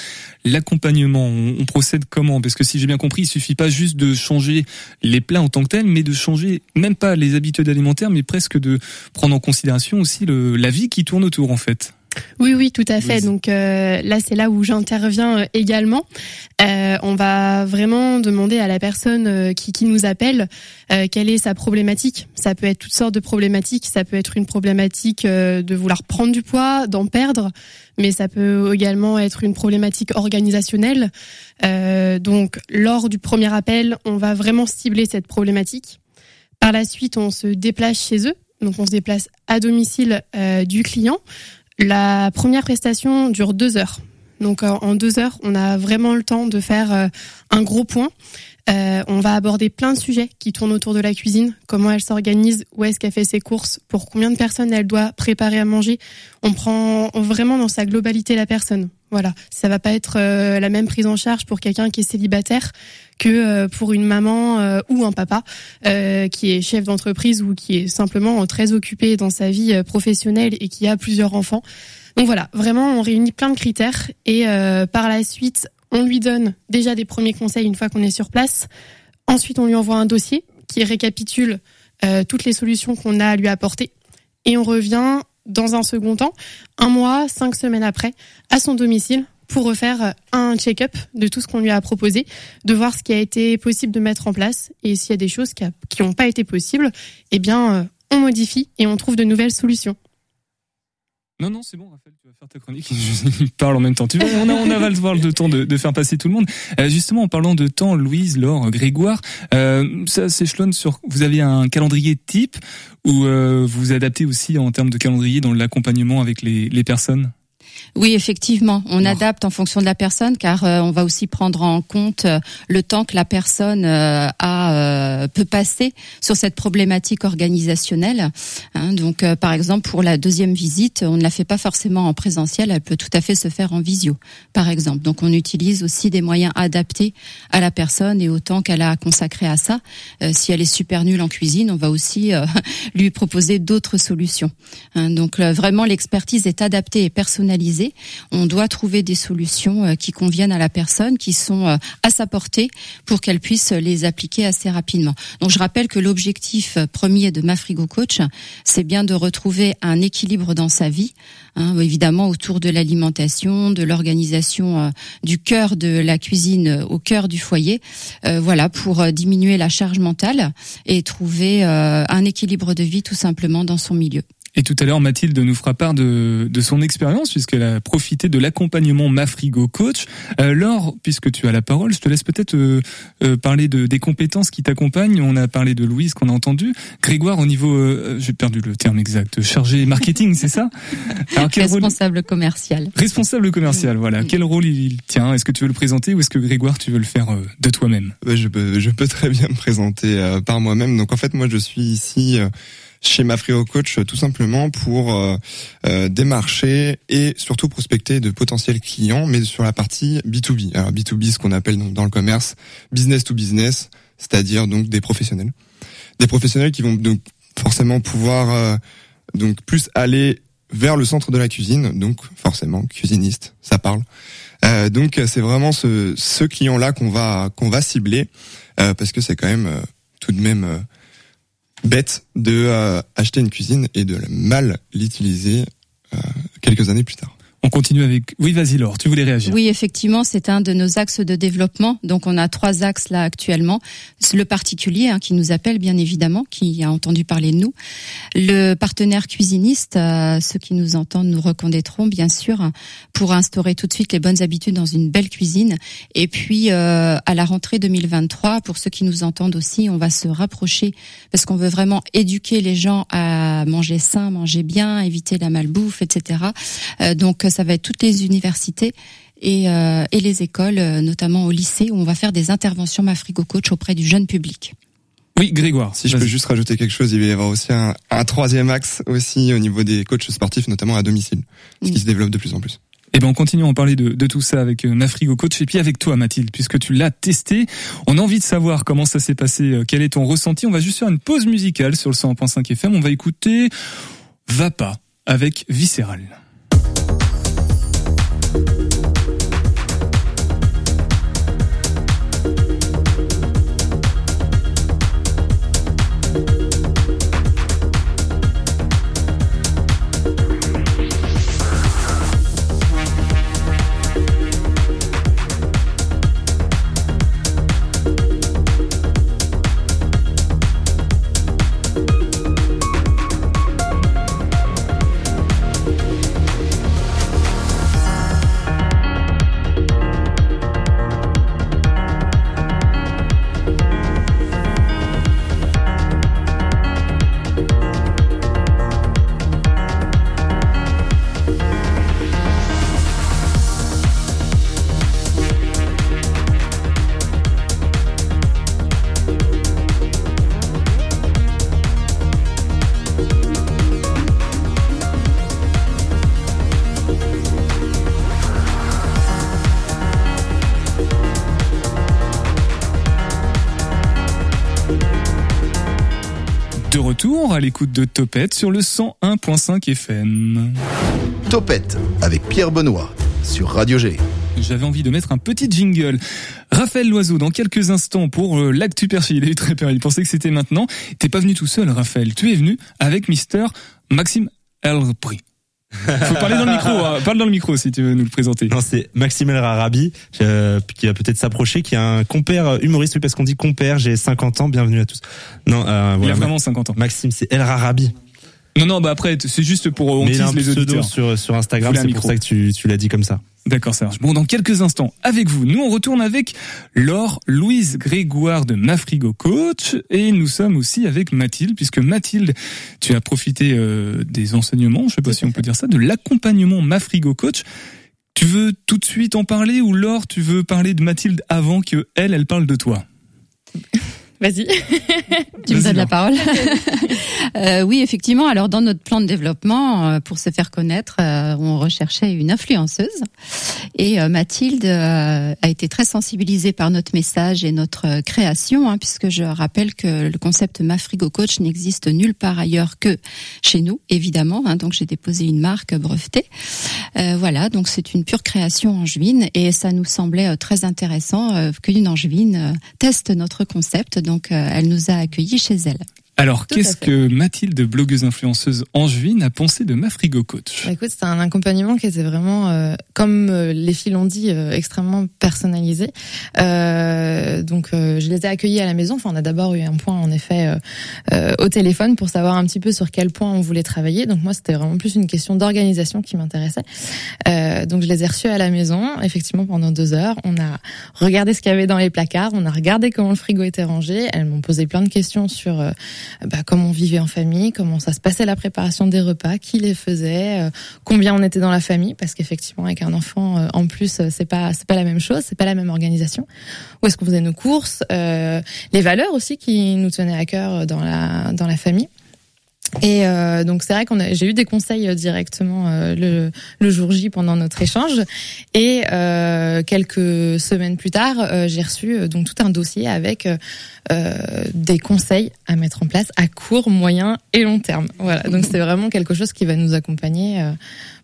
[SPEAKER 6] l'accompagnement? On, procède comment? Parce que si j'ai bien compris, il suffit pas juste de changer les plats en tant que tels, mais de changer même pas les habitudes alimentaires, mais presque de prendre en considération aussi la vie qui tourne autour en fait.
[SPEAKER 18] Oui, oui, tout à fait. Donc euh, là, c'est là où j'interviens euh, également. Euh, on va vraiment demander à la personne euh, qui, qui nous appelle euh, quelle est sa problématique. Ça peut être toutes sortes de problématiques. Ça peut être une problématique euh, de vouloir prendre du poids, d'en perdre, mais ça peut également être une problématique organisationnelle. Euh, donc, lors du premier appel, on va vraiment cibler cette problématique. Par la suite, on se déplace chez eux. Donc, on se déplace à domicile euh, du client. La première prestation dure deux heures. Donc euh, en deux heures, on a vraiment le temps de faire euh, un gros point. Euh, on va aborder plein de sujets qui tournent autour de la cuisine, comment elle s'organise, où est-ce qu'elle fait ses courses, pour combien de personnes elle doit préparer à manger. On prend vraiment dans sa globalité la personne. Voilà, ça va pas être euh, la même prise en charge pour quelqu'un qui est célibataire que euh, pour une maman euh, ou un papa qui est chef d'entreprise ou qui est simplement très occupé dans sa vie professionnelle et qui a plusieurs enfants. Donc voilà, vraiment on réunit plein de critères et par la suite on lui donne déjà des premiers conseils une fois qu'on est sur place. Ensuite on lui envoie un dossier qui récapitule toutes les solutions qu'on a à lui apporter et on revient dans un second temps, un mois, cinq semaines après, à son domicile pour refaire un check-up de tout ce qu'on lui a proposé, de voir ce qui a été possible de mettre en place et s'il y a des choses qui n'ont pas été possibles, eh bien, euh, on modifie et on trouve de nouvelles solutions.
[SPEAKER 6] Non, non, c'est bon, Raphaël, tu vas faire ta chronique. Je parle en même temps. Tu vois, on, a, on avale voir le temps de, de faire passer tout le monde. Euh, justement, en parlant de temps, Louise, Laure, Grégoire, euh, ça s'échelonne sur. Vous avez un calendrier type ou euh, vous vous adaptez aussi en termes de calendrier dans l'accompagnement avec les, les personnes?
[SPEAKER 19] Oui, effectivement, on adapte en fonction de la personne, car euh, on va aussi prendre en compte euh, le temps que la personne euh, a euh, peut passer sur cette problématique organisationnelle. Hein, donc, euh, par exemple, pour la deuxième visite, on ne la fait pas forcément en présentiel, elle peut tout à fait se faire en visio, par exemple. Donc, on utilise aussi des moyens adaptés à la personne et au temps qu'elle a consacré à ça. Euh, si elle est super nulle en cuisine, on va aussi euh, lui proposer d'autres solutions. Hein, donc, vraiment, l'expertise est adaptée et personnalisée. On doit trouver des solutions euh, qui conviennent à la personne, qui sont euh, à sa portée pour qu'elle puisse les appliquer assez rapidement. Donc je rappelle que l'objectif euh, premier de Mafrigo Coach, c'est bien de retrouver un équilibre dans sa vie, hein, évidemment autour de l'alimentation, de l'organisation du cœur de la cuisine au cœur du foyer, euh, voilà pour diminuer la charge mentale et trouver un équilibre de vie tout simplement dans son milieu.
[SPEAKER 6] Et tout à l'heure, Mathilde nous fera part de, de son expérience puisqu'elle a profité de l'accompagnement Mafrigo Coach. Euh, Laure, puisque tu as la parole, je te laisse peut-être euh, euh, parler de, des compétences qui t'accompagnent. On a parlé de Louise qu'on a entendu. Grégoire, au niveau, euh, j'ai perdu le terme exact, chargé marketing, c'est ça
[SPEAKER 19] Alors, quel Responsable rôle... commercial.
[SPEAKER 6] Responsable commercial, voilà.
[SPEAKER 19] Mmh.
[SPEAKER 6] Quel rôle il tient? Est-ce que tu veux le présenter ou est-ce que Grégoire, tu veux le faire euh, de toi-même?
[SPEAKER 20] Je peux, je peux très bien me présenter euh, par moi-même. Donc en fait, moi, je suis ici euh, chez Mafrio Coach tout simplement pour euh, euh, démarcher et surtout prospecter de potentiels clients, mais sur la partie B2B. Alors B2B, ce qu'on appelle dans le commerce business to business, c'est-à-dire donc des professionnels, des professionnels qui vont donc forcément pouvoir euh, donc plus aller vers le centre de la cuisine, donc forcément cuisiniste, ça parle. Euh, donc c'est vraiment ce, ce client-là qu'on va qu'on va cibler euh, parce que c'est quand même euh, tout de même euh, bête de euh, acheter une cuisine et de mal l'utiliser euh, quelques années plus tard.
[SPEAKER 6] On continue avec. Oui, vas-y, Laure, tu voulais réagir.
[SPEAKER 19] Oui, effectivement, c'est un de nos axes de développement. Donc, on a trois axes là actuellement. Le particulier hein, qui nous appelle, bien évidemment, qui a entendu parler de nous. Le partenaire cuisiniste, euh, ceux qui nous entendent nous reconnaîtront, bien sûr, pour instaurer tout de suite les bonnes habitudes dans une belle cuisine. Et puis, euh, à la rentrée 2023, pour ceux qui nous entendent aussi, on va se rapprocher parce qu'on veut vraiment éduquer les gens à manger sain, manger bien, éviter la malbouffe, etc. Euh, donc, ça va être toutes les universités et, euh, et les écoles, euh, notamment au lycée, où on va faire des interventions Mafrigo Coach auprès du jeune public.
[SPEAKER 6] Oui, Grégoire.
[SPEAKER 20] Si je peux juste rajouter quelque chose, il va y avoir aussi un, un troisième axe aussi au niveau des coachs sportifs, notamment à domicile, ce qui se développe de plus en plus.
[SPEAKER 6] Eh ben, on continue à en parler de, de tout ça avec euh, Mafrigo Coach et puis avec toi, Mathilde, puisque tu l'as testé. On a envie de savoir comment ça s'est passé, quel est ton ressenti. On va juste faire une pause musicale sur le 100.5 FM. On va écouter Va pas avec Viscéral. thank you l'écoute de Topette sur le 101.5 FM.
[SPEAKER 8] Topette avec Pierre Benoît sur Radio G.
[SPEAKER 6] J'avais envie de mettre un petit jingle. Raphaël Loiseau, dans quelques instants pour euh, l'actu perché. Il a eu très peur, il pensait que c'était maintenant. T'es pas venu tout seul, Raphaël. Tu es venu avec Mister Maxime Elpri. Faut parler dans le micro, hein. parle dans le micro si tu veux nous le présenter.
[SPEAKER 21] Non, c'est Maxime El Arabi, euh, qui va peut-être s'approcher, qui est un compère humoriste, oui, parce qu'on dit compère, j'ai 50 ans, bienvenue à tous. Non, euh,
[SPEAKER 6] Il
[SPEAKER 21] voilà,
[SPEAKER 6] a vraiment 50 ans.
[SPEAKER 21] Maxime, c'est El Arabi.
[SPEAKER 6] Non, non, bah après, c'est juste pour on
[SPEAKER 21] Mais il a un
[SPEAKER 6] les
[SPEAKER 21] pseudo
[SPEAKER 6] auditeurs.
[SPEAKER 21] sur, sur Instagram, c'est pour ça que tu, tu l'as dit comme ça.
[SPEAKER 6] D'accord, ça marche. Bon, dans quelques instants, avec vous, nous on retourne avec Laure Louise Grégoire de Mafrigo Coach et nous sommes aussi avec Mathilde, puisque Mathilde, tu as profité euh, des enseignements, je sais pas si on peut dire ça, de l'accompagnement Mafrigo Coach. Tu veux tout de suite en parler ou Laure, tu veux parler de Mathilde avant que elle, elle parle de toi?
[SPEAKER 17] Vas-y.
[SPEAKER 19] Tu me donnes la parole. Euh, oui, effectivement. Alors, dans notre plan de développement, euh, pour se faire connaître, euh, on recherchait une influenceuse. Et euh, Mathilde a été très sensibilisée par notre message et notre création, hein, puisque je rappelle que le concept Mafrigo Coach n'existe nulle part ailleurs que chez nous, évidemment. hein. donc, j'ai déposé une marque brevetée. Euh, voilà, donc c'est une pure création angevine et ça nous semblait très intéressant qu'une angevine teste notre concept. Donc, euh, elle nous a accueillis chez elle.
[SPEAKER 6] Alors, qu'est-ce que Mathilde, blogueuse influenceuse angevine, a pensé de Mafrigo Coach?
[SPEAKER 22] Bah, écoute, c'était un accompagnement qui était vraiment, euh, comme euh, les filles l'ont dit, euh, extrêmement personnalisé. Euh, donc, euh, je les ai accueillis à la maison. Enfin, on a d'abord eu un point, en effet, euh, au téléphone pour savoir un petit peu sur quel point on voulait travailler. Donc, moi, c'était vraiment plus une question d'organisation qui m'intéressait. Euh, donc, je les ai reçus à la maison, effectivement, pendant deux heures. On a regardé ce qu'il y avait dans les placards. On a regardé comment le frigo était rangé. Elles m'ont posé plein de questions sur euh, bah, comment on vivait en famille, comment ça se passait la préparation des repas, qui les faisait, euh, combien on était dans la famille, parce qu'effectivement avec un enfant euh, en plus euh, c'est pas c'est pas la même chose, c'est pas la même organisation. Où est-ce qu'on faisait nos courses, euh, les valeurs aussi qui nous tenaient à cœur dans la dans la famille. Et euh, donc c'est vrai qu'on a, j'ai eu des conseils euh, directement euh, le, le jour J pendant notre échange et euh, quelques semaines plus tard euh, j'ai reçu euh, donc tout un dossier avec des conseils à mettre en place à court, moyen et long terme. Voilà donc c'est vraiment quelque chose qui va nous accompagner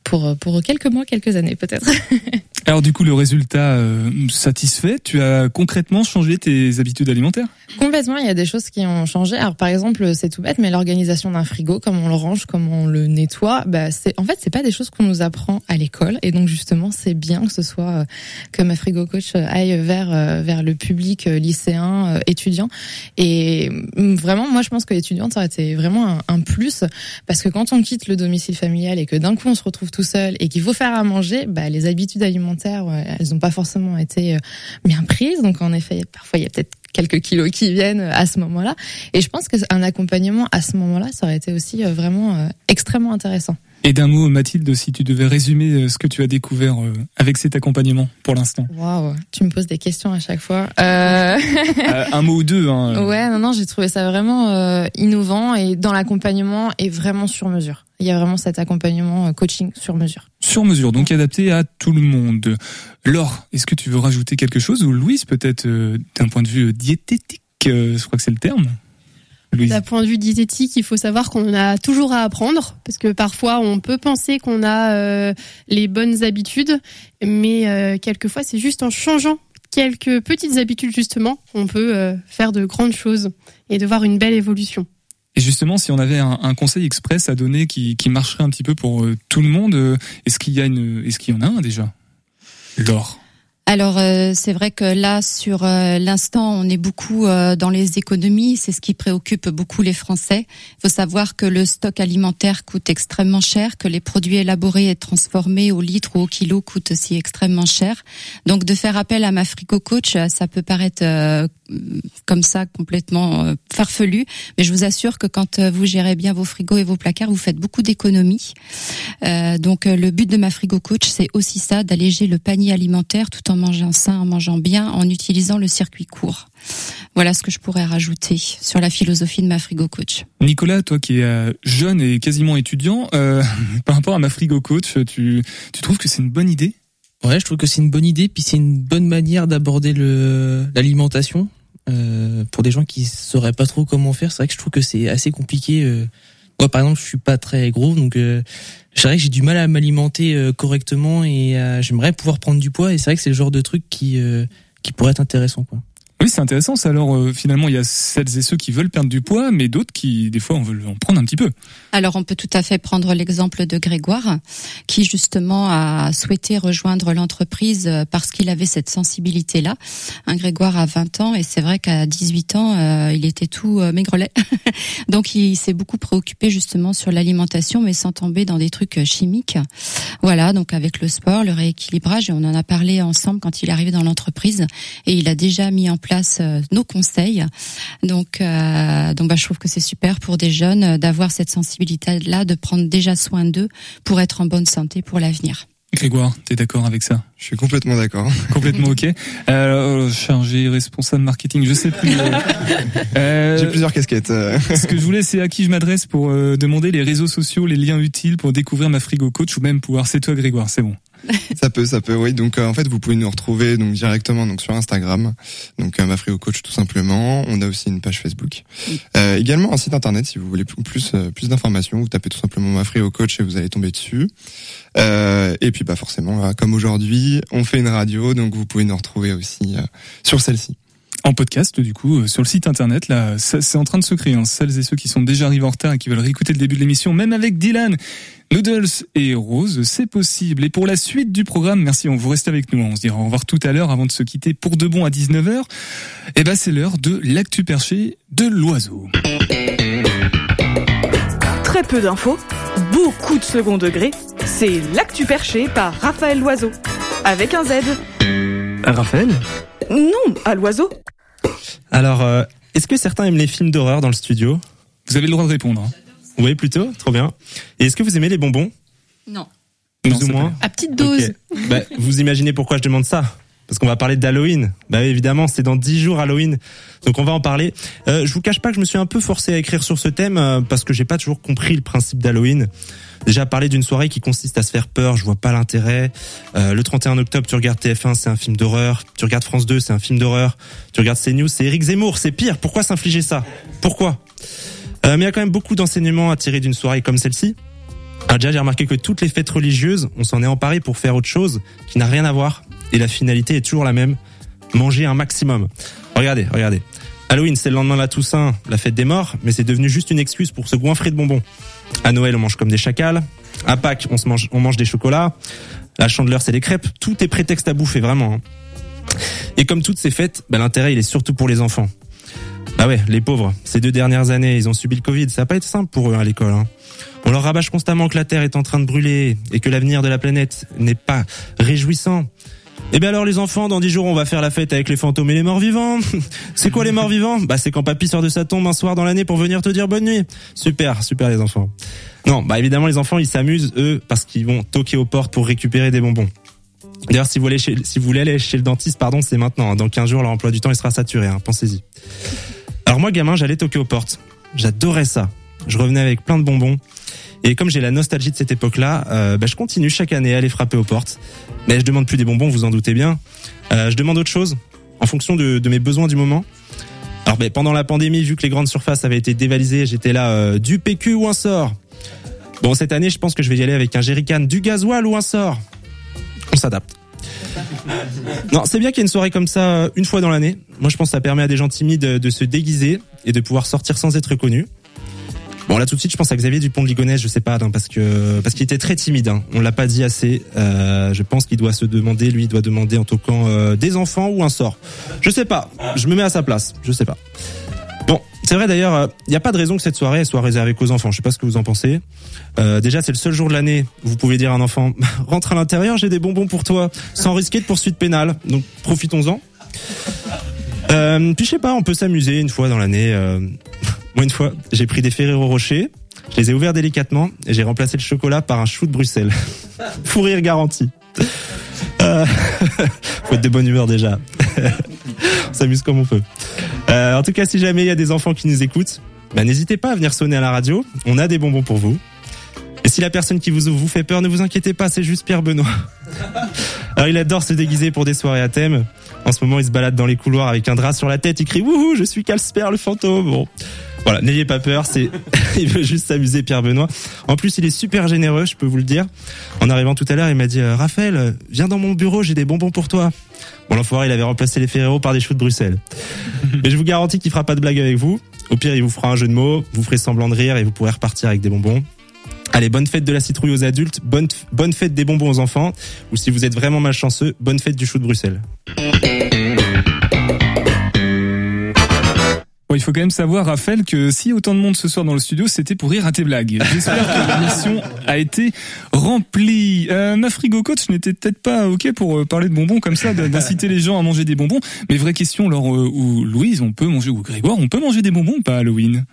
[SPEAKER 22] pour pour quelques mois, quelques années peut-être.
[SPEAKER 6] Alors du coup, le résultat euh, satisfait. Tu as concrètement changé tes habitudes alimentaires?
[SPEAKER 22] Complètement, il y a des choses qui ont changé. Alors par exemple, c'est tout bête, mais l'organisation d'un frigo, comment on le range, comment on le nettoie, bah c'est en fait c'est pas des choses qu'on nous apprend à l'école. Et donc justement, c'est bien que ce soit euh, que ma frigo coach euh, aille vers euh, vers le public euh, lycéen, euh, étudiant. Et mm, vraiment, moi je pense que l'étudiante ça aurait été vraiment un, un plus parce que quand on quitte le domicile familial et que d'un coup on se retrouve tout seul et qu'il faut faire à manger, bah les habitudes alimentaires, ouais, elles n'ont pas forcément été euh, bien prises. Donc en effet, parfois il y a peut-être quelques kilos qui viennent à ce moment-là. Et je pense qu'un accompagnement à ce moment-là, ça aurait été aussi euh, vraiment euh, extrêmement intéressant.
[SPEAKER 6] Et d'un mot, Mathilde, si tu devais résumer euh, ce que tu as découvert euh, avec cet accompagnement pour l'instant.
[SPEAKER 22] Waouh, tu me poses des questions à chaque fois. Euh...
[SPEAKER 6] Euh, un mot ou deux. Hein.
[SPEAKER 22] Ouais, non, non, j'ai trouvé ça vraiment innovant et dans l'accompagnement et vraiment sur mesure. Il y a vraiment cet accompagnement coaching sur mesure.
[SPEAKER 6] Sur mesure, donc adapté à tout le monde. Laure, est-ce que tu veux rajouter quelque chose ou Louise, peut-être d'un point de vue diététique, je crois que c'est le terme.
[SPEAKER 17] D'un point de vue diététique, il faut savoir qu'on a toujours à apprendre parce que parfois on peut penser qu'on a euh, les bonnes habitudes, mais euh, quelquefois c'est juste en changeant quelques petites habitudes justement qu'on peut euh, faire de grandes choses et de voir une belle évolution.
[SPEAKER 6] Et justement, si on avait un, un conseil express à donner qui, qui marcherait un petit peu pour euh, tout le monde, euh, est-ce qu'il y a une, est-ce qu'il y en a un déjà? Laure.
[SPEAKER 19] Alors euh, c'est vrai que là sur euh, l'instant on est beaucoup euh, dans les économies, c'est ce qui préoccupe beaucoup les Français. Il faut savoir que le stock alimentaire coûte extrêmement cher, que les produits élaborés et transformés au litre ou au kilo coûtent aussi extrêmement cher. Donc de faire appel à ma frigo coach, ça peut paraître euh, comme ça complètement euh, farfelu, mais je vous assure que quand euh, vous gérez bien vos frigos et vos placards, vous faites beaucoup d'économies. Donc le but de ma frigo coach, c'est aussi ça, d'alléger le panier alimentaire tout en mangeant sain, en mangeant bien, en utilisant le circuit court. Voilà ce que je pourrais rajouter sur la philosophie de ma frigo coach.
[SPEAKER 6] Nicolas, toi qui es euh, jeune et quasiment étudiant, euh, par rapport à ma frigo coach, tu, tu trouves que c'est une bonne idée?
[SPEAKER 7] Ouais, je trouve que c'est une bonne idée, puis c'est une bonne manière d'aborder le l'alimentation. Euh, pour des gens qui sauraient pas trop comment faire, c'est vrai que je trouve que c'est assez compliqué. euh. Moi, par exemple, je suis pas très gros, donc euh, c'est vrai que j'ai du mal à m'alimenter euh, correctement et euh, j'aimerais pouvoir prendre du poids. Et c'est vrai que c'est le genre de truc qui euh, qui pourrait être intéressant, quoi.
[SPEAKER 6] Oui, c'est intéressant. Alors euh, finalement, il y a celles et ceux qui veulent perdre du poids, mais d'autres qui, des fois, en veulent en prendre un petit peu.
[SPEAKER 19] Alors on peut tout à fait prendre l'exemple de Grégoire, qui justement a souhaité rejoindre l'entreprise euh, parce qu'il avait cette sensibilité-là. Un Grégoire a 20 ans et c'est vrai qu'à 18 ans, euh, il était tout euh, maigrelet. Donc il s'est beaucoup préoccupé justement sur l'alimentation, mais sans tomber dans des trucs euh, chimiques. Voilà, donc avec le sport, le rééquilibrage, et on en a parlé ensemble quand il est arrivé dans l'entreprise, et il a déjà mis en place euh, nos conseils. Donc, euh, donc bah, je trouve que c'est super pour des jeunes euh, d'avoir cette sensibilité-là, de prendre déjà soin d'eux pour être en bonne santé pour l'avenir.
[SPEAKER 6] Grégoire, t'es d'accord avec ça?
[SPEAKER 20] Je suis complètement d'accord.
[SPEAKER 6] Complètement ok. Euh, chargé, responsable marketing, je sais plus. euh, euh,
[SPEAKER 20] J'ai plusieurs casquettes. euh.
[SPEAKER 6] Ce que je voulais, c'est à qui je m'adresse pour euh, demander les réseaux sociaux, les liens utiles pour découvrir ma frigo coach ou même pouvoir. C'est toi, Grégoire, c'est bon.
[SPEAKER 20] Ça peut, ça peut, oui. Donc euh, en fait, vous pouvez nous retrouver donc directement donc sur Instagram, donc euh, Mafrio Coach tout simplement. On a aussi une page Facebook, Euh, également un site internet si vous voulez plus plus, euh, plus d'informations. Vous tapez tout simplement Mafrio Coach et vous allez tomber dessus. Euh, et puis bah forcément, comme aujourd'hui, on fait une radio, donc vous pouvez nous retrouver aussi euh, sur celle-ci.
[SPEAKER 6] En podcast, du coup, euh, sur le site internet, là, c'est en train de se créer. Hein. Celles et ceux qui sont déjà arrivés en retard et qui veulent réécouter le début de l'émission, même avec Dylan, Noodles et Rose, c'est possible. Et pour la suite du programme, merci, on vous reste avec nous. hein. On se dira au revoir tout à l'heure avant de se quitter pour de bon à 19h. Et ben, c'est l'heure de l'actu perché de l'oiseau.
[SPEAKER 23] Très peu d'infos, beaucoup de second degré. C'est l'actu perché par Raphaël Loiseau. Avec un Z.
[SPEAKER 2] Raphaël?
[SPEAKER 23] Non, à l'oiseau.
[SPEAKER 21] Alors, euh, est-ce que certains aiment les films d'horreur dans le studio?
[SPEAKER 6] Vous avez le droit de répondre. hein.
[SPEAKER 21] Oui, plutôt, trop bien. Et est-ce que vous aimez les bonbons?
[SPEAKER 19] Non.
[SPEAKER 21] Plus
[SPEAKER 6] Non,
[SPEAKER 21] ou
[SPEAKER 6] c'est
[SPEAKER 21] moins
[SPEAKER 17] À petite dose.
[SPEAKER 21] Ok. Bah, vous imaginez pourquoi je demande ça? Parce qu'on va parler d'Halloween. Bah évidemment, c'est dans 10 jours Halloween. Donc on va en parler. Euh, je vous cache pas que je me suis un peu forcé à écrire sur ce thème euh, parce que j'ai pas toujours compris le principe d'Halloween. Déjà parler d'une soirée qui consiste à se faire peur, je vois pas l'intérêt. Euh, le 31 octobre, tu regardes TF1, c'est un film d'horreur. Tu regardes France 2, c'est un film d'horreur. Tu regardes CNews, c'est Eric Zemmour, c'est pire. Pourquoi s'infliger ça? Pourquoi? Euh, Mais il y a quand même beaucoup d'enseignements à tirer d'une soirée comme celle-ci. Alors déjà, j'ai remarqué que toutes les fêtes religieuses, on s'en est emparé pour faire autre chose qui n'a rien à voir. Et la finalité est toujours la même. Manger un maximum. Regardez, regardez. Halloween, c'est le lendemain de la Toussaint, la fête des morts, mais c'est devenu juste une excuse pour se goinfrer de bonbons. À Noël, on mange comme des chacals. À Pâques, on se mange, on mange des chocolats. La chandeleur, c'est des crêpes. Tout est prétexte à bouffer, vraiment. hein. Et comme toutes ces fêtes, bah, l'intérêt, il est surtout pour les enfants. Bah ouais, les pauvres. Ces deux dernières années, ils ont subi le Covid. Ça va pas être simple pour eux à l'école. hein. On leur rabâche constamment que la Terre est en train de brûler et que l'avenir de la planète n'est pas réjouissant. Eh bien alors les enfants, dans dix jours, on va faire la fête avec les fantômes et les morts vivants. c'est quoi les morts vivants? Bah c'est quand papy sort de sa tombe un soir dans l'année pour venir te dire bonne nuit. Super, super les enfants. Non, bah évidemment les enfants, ils s'amusent eux parce qu'ils vont toquer aux portes pour récupérer des bonbons. D'ailleurs, si vous voulez chez, si vous voulez aller chez le dentiste, pardon, c'est maintenant. hein. Dans 15 jours, leur emploi du temps, il sera saturé. Hein, Pensez-y. Alors moi, gamin, j'allais toquer aux portes. J'adorais ça. Je revenais avec plein de bonbons. Et comme j'ai la nostalgie de cette époque-là, euh, bah, je continue chaque année à aller frapper aux portes. Mais je demande plus des bonbons, vous en doutez bien. Euh, je demande autre chose, en fonction de, de mes besoins du moment. Alors ben, pendant la pandémie, vu que les grandes surfaces avaient été dévalisées, j'étais là euh, du PQ ou un sort. Bon, cette année, je pense que je vais y aller avec un jerrycan, du gasoil ou un sort. On s'adapte. Non, c'est bien qu'il y ait une soirée comme ça euh, une fois dans l'année. Moi, je pense que ça permet à des gens timides de, de se déguiser et de pouvoir sortir sans être connus. Bon, là tout de suite, je pense à Xavier Dupont de Ligonnès, je sais pas, hein, parce que parce qu'il était très timide. Hein. On l'a pas dit assez. Euh, je pense qu'il doit se demander, lui, il doit demander en toquant euh, des enfants ou un sort. Je sais pas. Je me mets à sa place. Je sais pas. Bon, c'est vrai d'ailleurs, il n'y a pas de raison que cette soirée soit réservée qu'aux enfants. Je sais pas ce que vous en pensez. Euh, déjà, c'est le seul jour de l'année où vous pouvez dire à un enfant rentre à l'intérieur, j'ai des bonbons pour toi, sans risquer de poursuite pénale. Donc profitons-en. Euh, puis je sais pas, on peut s'amuser une fois dans l'année. Moi une fois, j'ai pris des Ferrero Rocher, je les ai ouverts délicatement et j'ai remplacé le chocolat par un chou de Bruxelles. Fou rire garanti. Euh, faut être de bonne humeur déjà. on s'amuse comme on peut. Euh, en tout cas, si jamais il y a des enfants qui nous écoutent, bah, n'hésitez pas à venir sonner à la radio. On a des bonbons pour vous. Et si la personne qui vous, vous fait peur, ne vous inquiétez pas, c'est juste Pierre Benoît. Alors il adore se déguiser pour des soirées à thème. En ce moment, il se balade dans les couloirs avec un drap sur la tête. Il crie Wouhou, je suis Casper le fantôme. Bon. Voilà, n'ayez pas peur, c'est, il veut juste s'amuser, Pierre Benoît. En plus, il est super généreux, je peux vous le dire. En arrivant tout à l'heure, il m'a dit, euh, Raphaël, euh, viens dans mon bureau, j'ai des bonbons pour toi. Bon, l'enfoiré, il avait remplacé les Ferrero par des choux de Bruxelles. Mais je vous garantis qu'il fera pas de blague avec vous. Au pire, il vous fera un jeu de mots, vous ferez semblant de rire et vous pourrez repartir avec des bonbons. Allez, bonne fête de la citrouille aux adultes, bonne, bonne fête des bonbons aux enfants, ou si vous êtes vraiment malchanceux, bonne fête du chou de Bruxelles.
[SPEAKER 6] Bon, il faut quand même savoir, Raphaël, que si autant de monde ce soir dans le studio, c'était pour rire à tes blagues. J'espère que la mission a été remplie. Euh, ma frigo coach n'était peut-être pas ok pour euh, parler de bonbons comme ça, d'inciter les gens à manger des bonbons. Mais vraie question, Laure euh, ou Louise, on peut manger, ou Grégoire, on peut manger des bonbons ou pas à Halloween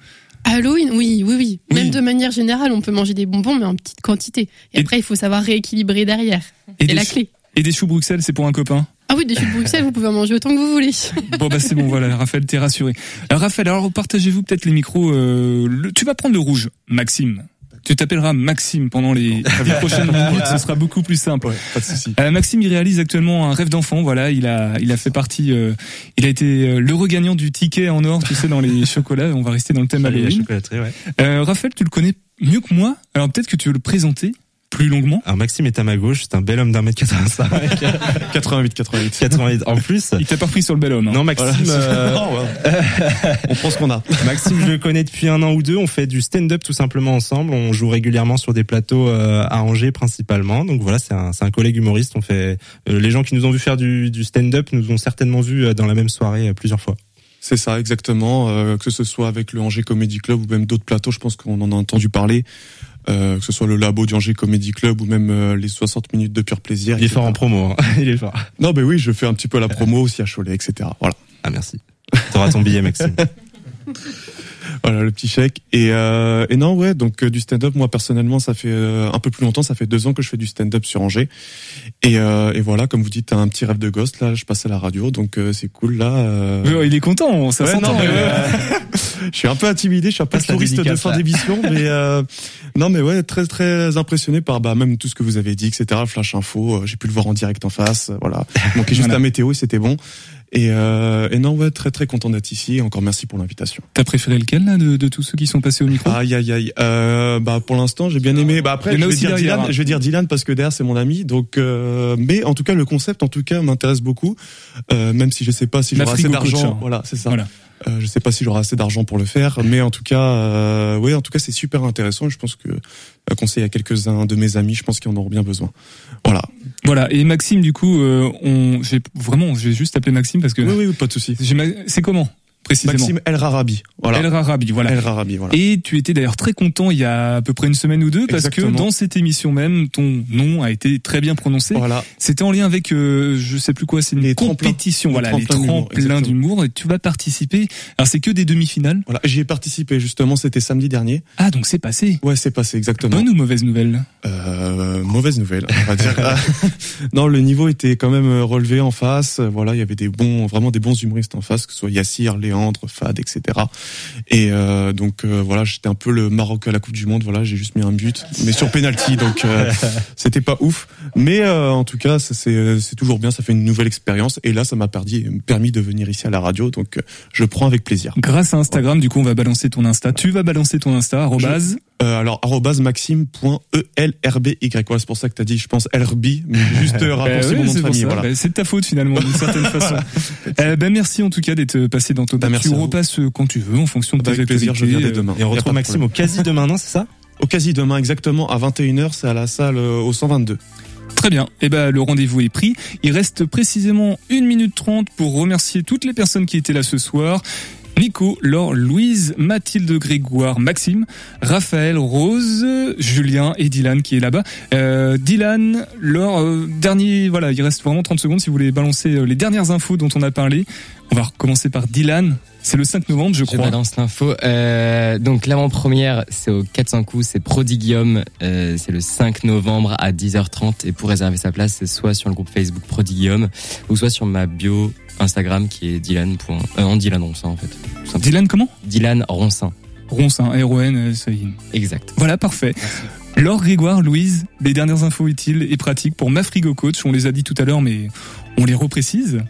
[SPEAKER 17] Halloween, oui, oui, oui. Même de manière générale, on peut manger des bonbons, mais en petite quantité. Et, après, il faut savoir rééquilibrer derrière.
[SPEAKER 6] Et,
[SPEAKER 17] Et
[SPEAKER 6] des
[SPEAKER 17] la clé.
[SPEAKER 6] Et des choux Bruxelles, c'est pour un copain?
[SPEAKER 17] Ah oui, des de Bruxelles, vous pouvez en manger autant que vous voulez.
[SPEAKER 6] Bon bah c'est bon voilà Raphaël t'es rassuré. Alors Raphaël alors partagez-vous peut-être les micros. euh, le- tu vas prendre le rouge Maxime. Tu t'appelleras Maxime pendant les, les prochaines minutes, ce sera beaucoup plus simple.
[SPEAKER 24] pas de souci.
[SPEAKER 6] Euh, Maxime il réalise actuellement un rêve d'enfant. Voilà, il a il a fait partie, euh, il a été euh, l'heureux gagnant du ticket en or, tu sais dans les chocolats. On va rester dans le thème Halloween.
[SPEAKER 21] ouais.
[SPEAKER 6] Euh, Raphaël tu le connais mieux que moi. Alors peut-être que tu veux le présenter plus longuement.
[SPEAKER 21] Alors Maxime est à ma gauche, c'est un bel homme d'un mètre 85.
[SPEAKER 24] 88, 88.
[SPEAKER 21] 88. En plus.
[SPEAKER 6] Il t'a pas pris sur le bel homme. hein.
[SPEAKER 21] Non, Maxime.
[SPEAKER 24] Voilà.
[SPEAKER 21] euh,
[SPEAKER 24] Non, ouais. On prend ce qu'on a.
[SPEAKER 21] Maxime, je le connais depuis un an ou deux. On fait du stand-up tout simplement ensemble. On joue régulièrement sur des plateaux euh, à Angers principalement. Donc voilà, c'est un, c'est un collègue humoriste. On fait euh, les gens qui nous ont vu faire du, du stand-up nous ont certainement vu euh, dans la même soirée euh, plusieurs fois.
[SPEAKER 24] C'est ça, exactement. Euh, que ce soit avec le Angers Comedy Club ou même d'autres plateaux, je pense qu'on en a entendu parler. Euh, que ce soit le labo du Angers Comedy Club ou même euh, les 60 minutes de pur plaisir.
[SPEAKER 21] Il est fort en promo. hein. Il est fort.
[SPEAKER 24] Non, mais oui, je fais un petit peu la promo aussi à Cholet, etc. Voilà.
[SPEAKER 21] Ah merci. T'auras ton billet, Maxime.
[SPEAKER 24] Voilà le petit chèque. Et, euh, et non, ouais, donc euh, du stand-up, moi personnellement, ça fait euh, un peu plus longtemps, ça fait deux ans que je fais du stand-up sur Angers. Et, euh, et voilà, comme vous dites, t'as un petit rêve de gosse. Là, je passe à la radio, donc euh, c'est cool. Là, euh...
[SPEAKER 6] Ouais, il est content, ça
[SPEAKER 24] Ouais,
[SPEAKER 6] s'entend.
[SPEAKER 24] non, je suis un peu intimidé, je suis un peu touriste de fin d'émission, mais euh, non, mais ouais, très très impressionné par bah même tout ce que vous avez dit, etc. Flash info, j'ai pu le voir en direct en face, voilà. Il manquait juste
[SPEAKER 6] Voilà.
[SPEAKER 24] la météo et c'était bon. Et, euh, et non, ouais, très très content d'être ici. Et encore merci pour l'invitation.
[SPEAKER 6] T'as préféré lequel là de, de tous ceux qui sont passés au micro?
[SPEAKER 24] Aïe aïe aïe. Euh, bah pour l'instant j'ai bien aimé. Bah après je vais dire Dylan.
[SPEAKER 6] hein.
[SPEAKER 24] Je vais dire Dylan parce que derrière c'est mon ami. Donc euh, mais en tout cas le concept en tout cas m'intéresse beaucoup. Euh, même si je sais pas si j'aurai assez d'argent.
[SPEAKER 6] hein.
[SPEAKER 24] Voilà c'est ça.
[SPEAKER 6] Voilà.
[SPEAKER 24] Euh, je sais pas si j'aurai assez d'argent pour le faire, mais en tout cas, euh, oui, en tout cas, c'est super intéressant. Je pense que à conseiller à quelques-uns de mes amis, je pense qu'ils en auront bien besoin. Voilà.
[SPEAKER 6] Voilà. Et Maxime, du coup, euh, on, j'ai vraiment, j'ai juste appelé Maxime parce que.
[SPEAKER 24] Oui, oui, pas de souci.
[SPEAKER 6] C'est comment? Précisément
[SPEAKER 24] Maxime El Rarabi. Voilà.
[SPEAKER 6] El Rarabi, voilà.
[SPEAKER 24] El Rarabi, voilà.
[SPEAKER 6] Et tu étais d'ailleurs très content il y a à peu près une semaine ou deux parce que dans cette émission même, ton nom a été très bien prononcé.
[SPEAKER 24] Voilà.
[SPEAKER 6] C'était en lien avec, euh, je sais plus quoi, c'est une
[SPEAKER 24] Les
[SPEAKER 6] compétition, voilà, les
[SPEAKER 24] tremplins d'humour.
[SPEAKER 6] Et tu vas participer. Alors c'est que des demi-finales.
[SPEAKER 24] Voilà. J'y ai participé justement. C'était samedi dernier.
[SPEAKER 6] Ah donc c'est passé.
[SPEAKER 24] Ouais, c'est passé exactement.
[SPEAKER 6] Bonne ou mauvaise nouvelle?
[SPEAKER 24] Euh, mauvaise nouvelle, on va dire. Non, le niveau était quand même euh, relevé en face. Voilà, il y avait des bons, vraiment des bons humoristes en face, que ce soit Yassir, Léandre, Fad, etc. Et euh, donc euh, voilà, j'étais un peu le Maroc à la Coupe du Monde. Voilà, j'ai juste mis un but, mais sur penalty, donc euh, c'était pas ouf. Mais euh, en tout cas, c'est c'est toujours bien. Ça fait une nouvelle expérience. Et là, ça m'a permis, permis de venir ici à la radio, donc euh, je prends avec plaisir.
[SPEAKER 6] Grâce à Instagram, du coup, on va balancer ton Insta. Tu vas balancer ton Insta, arrobase.
[SPEAKER 24] Euh, alors arrobase maxime.elrby. Voilà, c'est pour ça que t'as dit, je pense LRB, mais juste euh, raccourci
[SPEAKER 6] Eh oui,
[SPEAKER 24] mon nom
[SPEAKER 6] c'est
[SPEAKER 24] de famille. Voilà.
[SPEAKER 6] Bah, c'est de ta faute finalement, d'une certaine façon. Euh, ben merci en tout cas d'être passé dans ton.
[SPEAKER 24] Bah, merci
[SPEAKER 6] tu repasses euh, quand tu veux, en fonction de
[SPEAKER 24] Bah,
[SPEAKER 6] tes
[SPEAKER 24] avec plaisir, je viens dès demain.
[SPEAKER 21] Et on retrouve Maxime au quasi demain, non, c'est ça?
[SPEAKER 24] Au quasi demain, exactement, à 21h, c'est à la salle euh, au 122.
[SPEAKER 6] Très bien. Eh ben, le rendez-vous est pris. Il reste précisément 1 minute 30 pour remercier toutes les personnes qui étaient là ce soir. Nico, Laure, Louise, Mathilde, Grégoire, Maxime, Raphaël, Rose, Julien et Dylan qui est là-bas. Euh, Dylan, Laure, euh, dernier, voilà, il reste vraiment 30 secondes si vous voulez balancer euh, les dernières infos dont on a parlé. On va recommencer par Dylan. C'est le 5 novembre, je
[SPEAKER 10] Je
[SPEAKER 6] crois.
[SPEAKER 10] balance l'info. Euh, donc l'avant-première, c'est au 400 coups, c'est Prodigium. Euh, c'est le 5 novembre à 10h30. Et pour réserver sa place, c'est soit sur le groupe Facebook Prodigium, ou soit sur ma bio Instagram qui est Dylan. Euh, en Dylan Ronsin en fait.
[SPEAKER 6] Dylan comment?
[SPEAKER 10] Dylan Ronsin.
[SPEAKER 6] Ronsin, R-O-N, ça y est.
[SPEAKER 10] Exact.
[SPEAKER 6] Voilà, parfait. Laure Grégoire, Louise, les dernières infos utiles et pratiques pour ma frigo coach. On les a dit tout à l'heure, mais on les reprécise.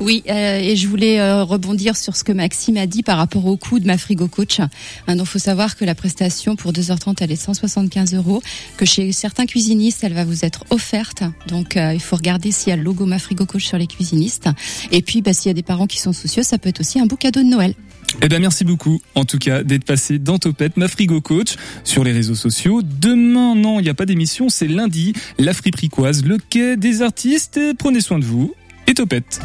[SPEAKER 19] Oui, euh, et je voulais euh, rebondir sur ce que Maxime a dit par rapport au coût de ma frigo coach. Hein, faut savoir que la prestation pour 2h30, elle est de 175 euros. Que chez certains cuisinistes, elle va vous être offerte. Donc, euh, il faut regarder s'il y a le logo ma frigo coach sur les cuisinistes. Et puis, bah, s'il y a des parents qui sont soucieux, ça peut être aussi un beau cadeau de Noël.
[SPEAKER 6] Eh ben merci beaucoup, en tout cas, d'être passé dans Topette, ma frigo coach, sur les réseaux sociaux. Demain, non, il n'y a pas d'émission, c'est lundi, la friperie le quai des artistes. Prenez soin de vous et Topette.